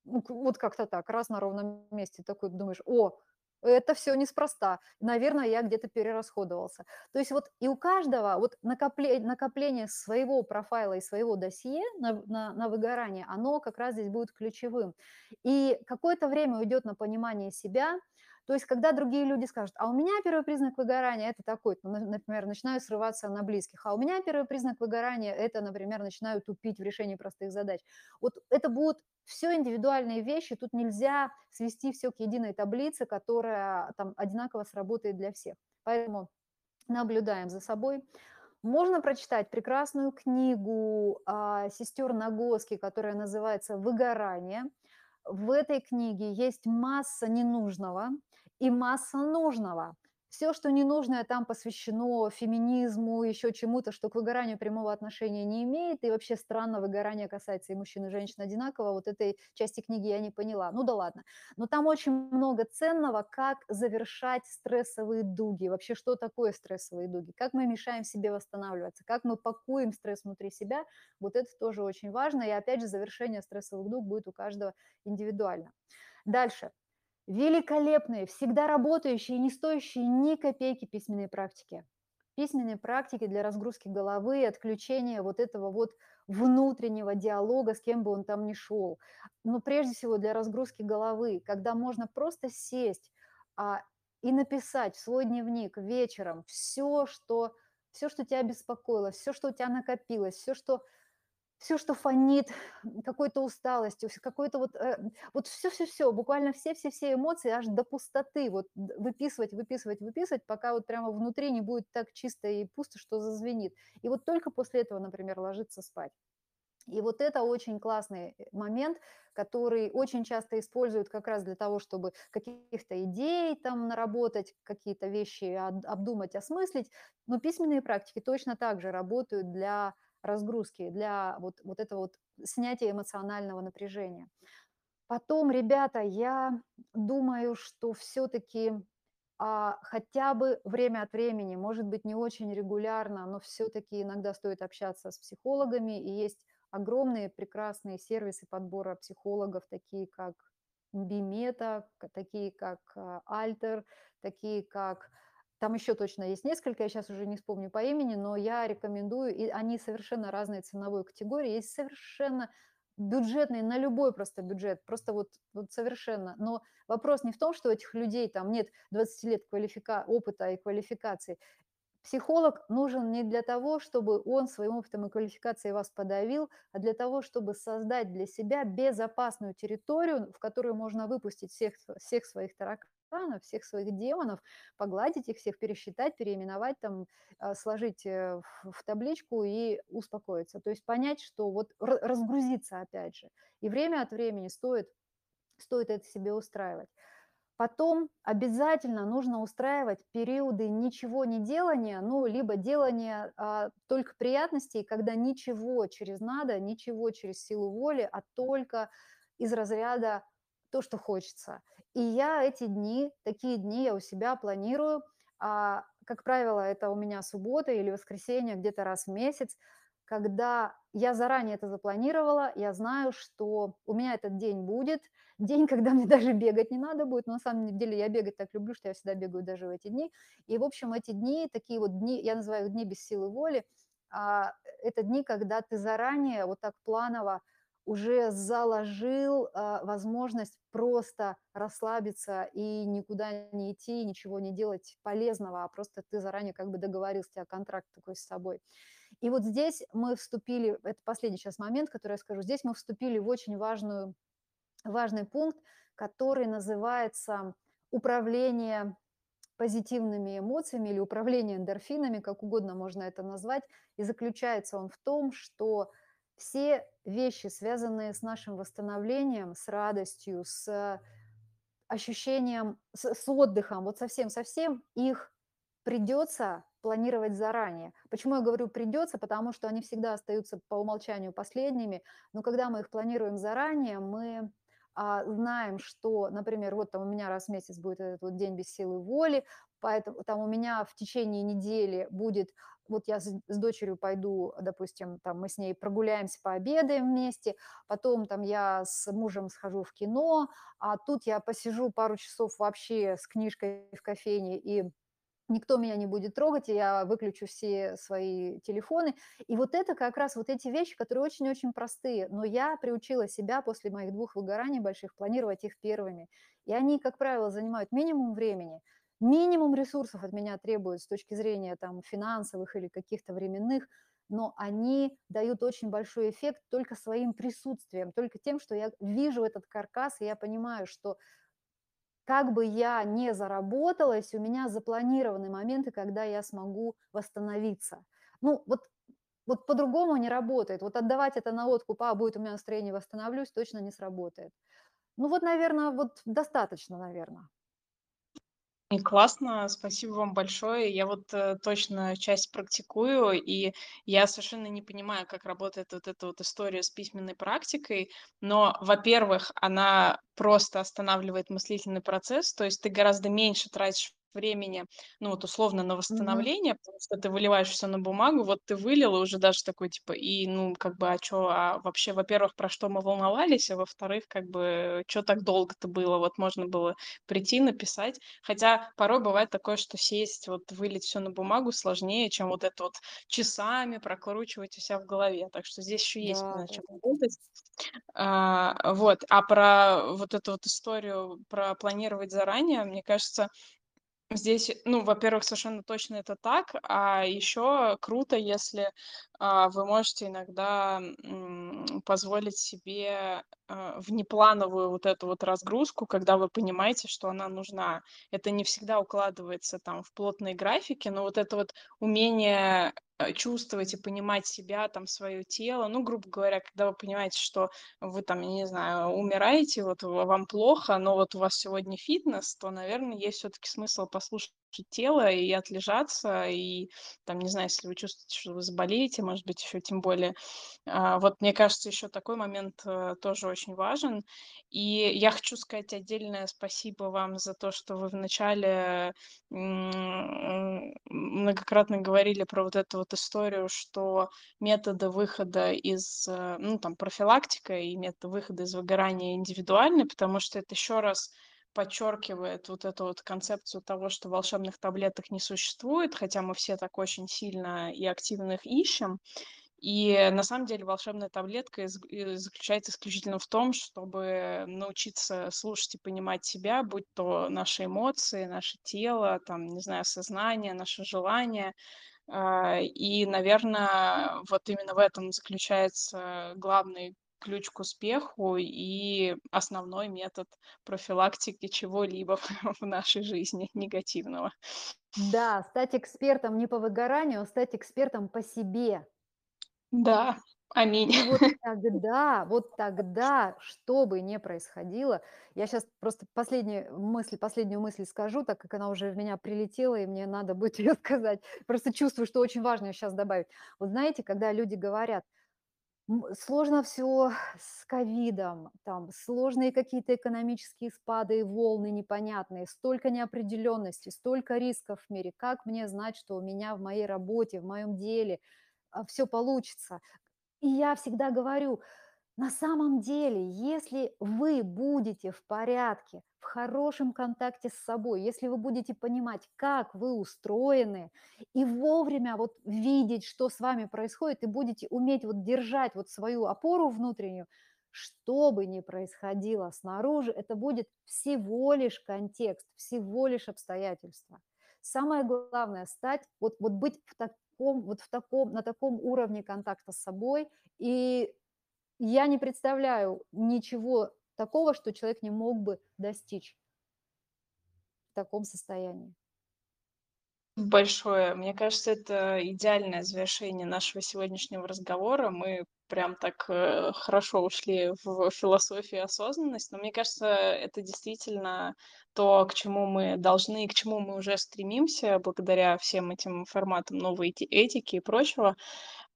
Ну, вот как-то так, раз на ровном месте такой думаешь, о, это все неспроста. Наверное, я где-то перерасходовался. То есть вот и у каждого вот накопление, накопление своего профайла и своего досье на, на, на выгорание, оно как раз здесь будет ключевым. И какое-то время уйдет на понимание себя, то есть, когда другие люди скажут, а у меня первый признак выгорания – это такой, ну, например, начинаю срываться на близких, а у меня первый признак выгорания – это, например, начинаю тупить в решении простых задач. Вот это будут все индивидуальные вещи, тут нельзя свести все к единой таблице, которая там одинаково сработает для всех. Поэтому наблюдаем за собой. Можно прочитать прекрасную книгу а, сестер Нагоски, которая называется «Выгорание». В этой книге есть масса ненужного и масса нужного. Все, что ненужное там посвящено феминизму, еще чему-то, что к выгоранию прямого отношения не имеет, и вообще странно, выгорание касается и мужчин, и женщин одинаково, вот этой части книги я не поняла. Ну да ладно. Но там очень много ценного, как завершать стрессовые дуги, вообще что такое стрессовые дуги, как мы мешаем себе восстанавливаться, как мы пакуем стресс внутри себя, вот это тоже очень важно, и опять же завершение стрессовых дуг будет у каждого индивидуально. Дальше великолепные, всегда работающие, не стоящие ни копейки письменной практики. Письменные практики для разгрузки головы отключения вот этого вот внутреннего диалога, с кем бы он там ни шел. Но прежде всего для разгрузки головы, когда можно просто сесть а, и написать в свой дневник вечером все, что, все, что тебя беспокоило, все, что у тебя накопилось, все, что все, что фонит какой-то усталостью, какой-то вот, э, вот все-все-все, буквально все-все-все эмоции аж до пустоты, вот выписывать, выписывать, выписывать, пока вот прямо внутри не будет так чисто и пусто, что зазвенит. И вот только после этого, например, ложиться спать. И вот это очень классный э, момент, который очень часто используют как раз для того, чтобы каких-то идей там наработать, какие-то вещи обдумать, осмыслить. Но письменные практики точно так же работают для разгрузки, для вот, вот этого вот снятия эмоционального напряжения. Потом, ребята, я думаю, что все-таки а, хотя бы время от времени, может быть, не очень регулярно, но все-таки иногда стоит общаться с психологами, и есть огромные прекрасные сервисы подбора психологов, такие как Бимета, такие как Альтер, такие как там еще точно есть несколько, я сейчас уже не вспомню по имени, но я рекомендую, и они совершенно разные ценовой категории, есть совершенно бюджетные, на любой просто бюджет, просто вот, вот совершенно. Но вопрос не в том, что этих людей там нет 20 лет квалифика... опыта и квалификации. Психолог нужен не для того, чтобы он своим опытом и квалификацией вас подавил, а для того, чтобы создать для себя безопасную территорию, в которую можно выпустить всех, всех своих тараканов, всех своих демонов, погладить их всех, пересчитать, переименовать, там, а, сложить э, в табличку и успокоиться. То есть понять, что вот разгрузиться опять же. И время от времени стоит, стоит это себе устраивать. Потом обязательно нужно устраивать периоды ничего не делания, ну, либо делания а, только приятностей, когда ничего через надо, ничего через силу воли, а только из разряда то, что хочется. И я эти дни, такие дни я у себя планирую. А, как правило, это у меня суббота или воскресенье где-то раз в месяц, когда я заранее это запланировала, я знаю, что у меня этот день будет, *laughs* день, когда мне даже бегать не надо будет, но на самом деле я бегать так люблю, что я всегда бегаю даже в эти дни. И, в общем, эти дни, такие вот дни, я называю их дни без силы воли, а, это дни, когда ты заранее вот так планово уже заложил а, возможность просто расслабиться и никуда не идти, ничего не делать полезного, а просто ты заранее как бы договорился, тебя контракт такой с собой. И вот здесь мы вступили, это последний сейчас момент, который я скажу, здесь мы вступили в очень важную, важный пункт, который называется управление позитивными эмоциями или управление эндорфинами, как угодно можно это назвать. И заключается он в том, что все вещи, связанные с нашим восстановлением, с радостью, с ощущением, с, с отдыхом, вот совсем-совсем, их придется планировать заранее. Почему я говорю придется? Потому что они всегда остаются по умолчанию последними, но когда мы их планируем заранее, мы а, знаем, что, например, вот там у меня раз в месяц будет этот вот день без силы воли, поэтому там у меня в течение недели будет, вот я с, с дочерью пойду, допустим, там мы с ней прогуляемся, пообедаем вместе, потом там я с мужем схожу в кино, а тут я посижу пару часов вообще с книжкой в кофейне и никто меня не будет трогать, и я выключу все свои телефоны. И вот это как раз вот эти вещи, которые очень-очень простые, но я приучила себя после моих двух выгораний больших планировать их первыми. И они, как правило, занимают минимум времени, минимум ресурсов от меня требуют с точки зрения там финансовых или каких-то временных, но они дают очень большой эффект только своим присутствием, только тем, что я вижу этот каркас, и я понимаю, что как бы я не заработалась, у меня запланированы моменты, когда я смогу восстановиться. Ну, вот, вот по-другому не работает. Вот отдавать это на откуп, а, будет у меня настроение, восстановлюсь, точно не сработает. Ну вот, наверное, вот достаточно, наверное. Классно, спасибо вам большое. Я вот э, точно часть практикую, и я совершенно не понимаю, как работает вот эта вот история с письменной практикой. Но, во-первых, она просто останавливает мыслительный процесс, то есть ты гораздо меньше тратишь времени, ну вот условно на восстановление, потому что ты выливаешь все на бумагу, вот ты вылил, и уже даже такой типа, и ну как бы, а чё, а вообще, во-первых, про что мы волновались, а во-вторых, как бы, чё так долго-то было, вот можно было прийти, написать. Хотя порой бывает такое, что сесть, вот вылить все на бумагу сложнее, чем вот это вот часами прокручивать у себя в голове. Так что здесь еще есть Да, над чем работать. А, вот. А про вот эту вот историю про планировать заранее, мне кажется, Здесь, ну, во-первых, совершенно точно это так, а еще круто, если, а, вы можете иногда, м, позволить себе, а, внеплановую вот эту вот разгрузку, когда вы понимаете, что она нужна. Это не всегда укладывается там в плотные графики, но вот это вот умение, чувствовать и понимать себя, там, свое тело. Ну, грубо говоря, когда вы понимаете, что вы там, я не знаю, умираете, вот вам плохо, но вот у вас сегодня фитнес, то, наверно, есть всё-таки смысл послушать тело и отлежаться. И там, не знаю, если вы чувствуете, что вы заболеете, может быть, еще тем более. А, вот мне кажется, еще такой момент, э, тоже очень важен. И я хочу сказать отдельное спасибо вам за то, что вы в начале, м, многократно говорили про вот эту вот историю, что методы выхода из, э, ну, там, профилактика и методы выхода из выгорания индивидуальны, потому что это еще раз подчеркивает вот эту вот концепцию того, что волшебных таблеток не существует, хотя мы все так очень сильно и активно их ищем. И на самом деле волшебная таблетка и заключается исключительно в том, чтобы научиться слушать и понимать себя, будь то наши эмоции, наше тело, там, не знаю, сознание, наши желания. А, и, наверно, вот именно в этом заключается главный ключ к успеху и основной метод профилактики чего-либо *laughs* в нашей жизни негативного. Да, стать экспертом не по выгоранию, а стать экспертом по себе. Да, аминь. И вот *laughs* тогда, вот тогда, что бы ни происходило, я щас просто последнюю мысль последнюю мысль скажу, так как она уже в меня прилетела, и мне надо будет *laughs* её сказать. Просто чувствую, что очень важно её щас добавить. Вот знаете, когда люди говорят: "М, сложно всё с ковидом, там сложные какие-то экономические спады и волны непонятные, столько неопределенности, столько рисков в мире. Как мне знать, что у меня в моей работе, в моем деле, а, всё получится?" И я всегда говорю: на самом деле, если вы будете в порядке, в хорошем контакте с собой, если вы будете понимать, как вы устроены, и вовремя вот видеть, что с вами происходит, и будете уметь вот держать вот свою опору внутреннюю, что бы ни происходило снаружи, это будет всего лишь контекст, всего лишь обстоятельства. Самое главное- стать, вот вот быть в таком вот в таком на таком уровне контакта с собой. И я не представляю ничего такого, что человек не мог бы достичь в таком состоянии. Большое. Мне кажется, это идеальное завершение нашего сегодняшнего разговора. Мы прям так, э, хорошо ушли в философию и осознанность. Но мне кажется, это действительно то, к чему мы должны и к чему мы уже стремимся благодаря всем этим форматам новой эти этики и прочего.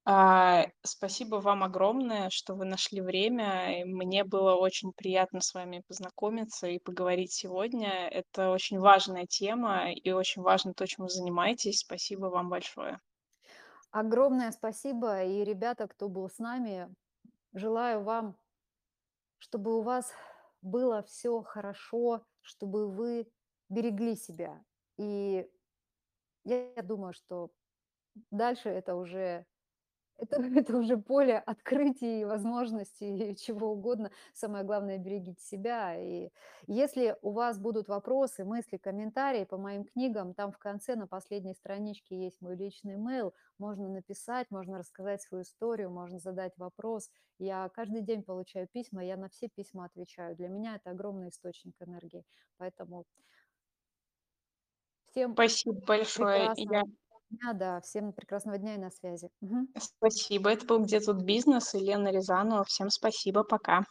А, спасибо вам огромное, что вы нашли время. Мне было очень приятно с вами познакомиться и поговорить сегодня. Это очень важная тема и очень важно то, чем вы занимаетесь. Спасибо вам большое. Огромное спасибо. И, ребята, кто был с нами, желаю вам чтобы у вас было всё хорошо, чтобы вы берегли себя. И я думаю, что дальше это уже это *laughs* это уже поле открытий и возможностей, и *laughs* чего угодно. Самое главное- берегите себя. И если у вас будут вопросы, мысли, комментарии по моим книгам, там в конце на последней страничке есть мой личный имейл. Можно написать, можно рассказать свою историю, можно задать вопрос. Я каждый день получаю письма, я на все письма отвечаю. Для меня это огромный источник энергии. Поэтому всем Спасибо большое. Я прекрасного дня, да, всем прекрасного дня и на связи. Мгм. Спасибо. Это был "Где тут бизнес"? И Лена Рязанова. Всем спасибо. Пока.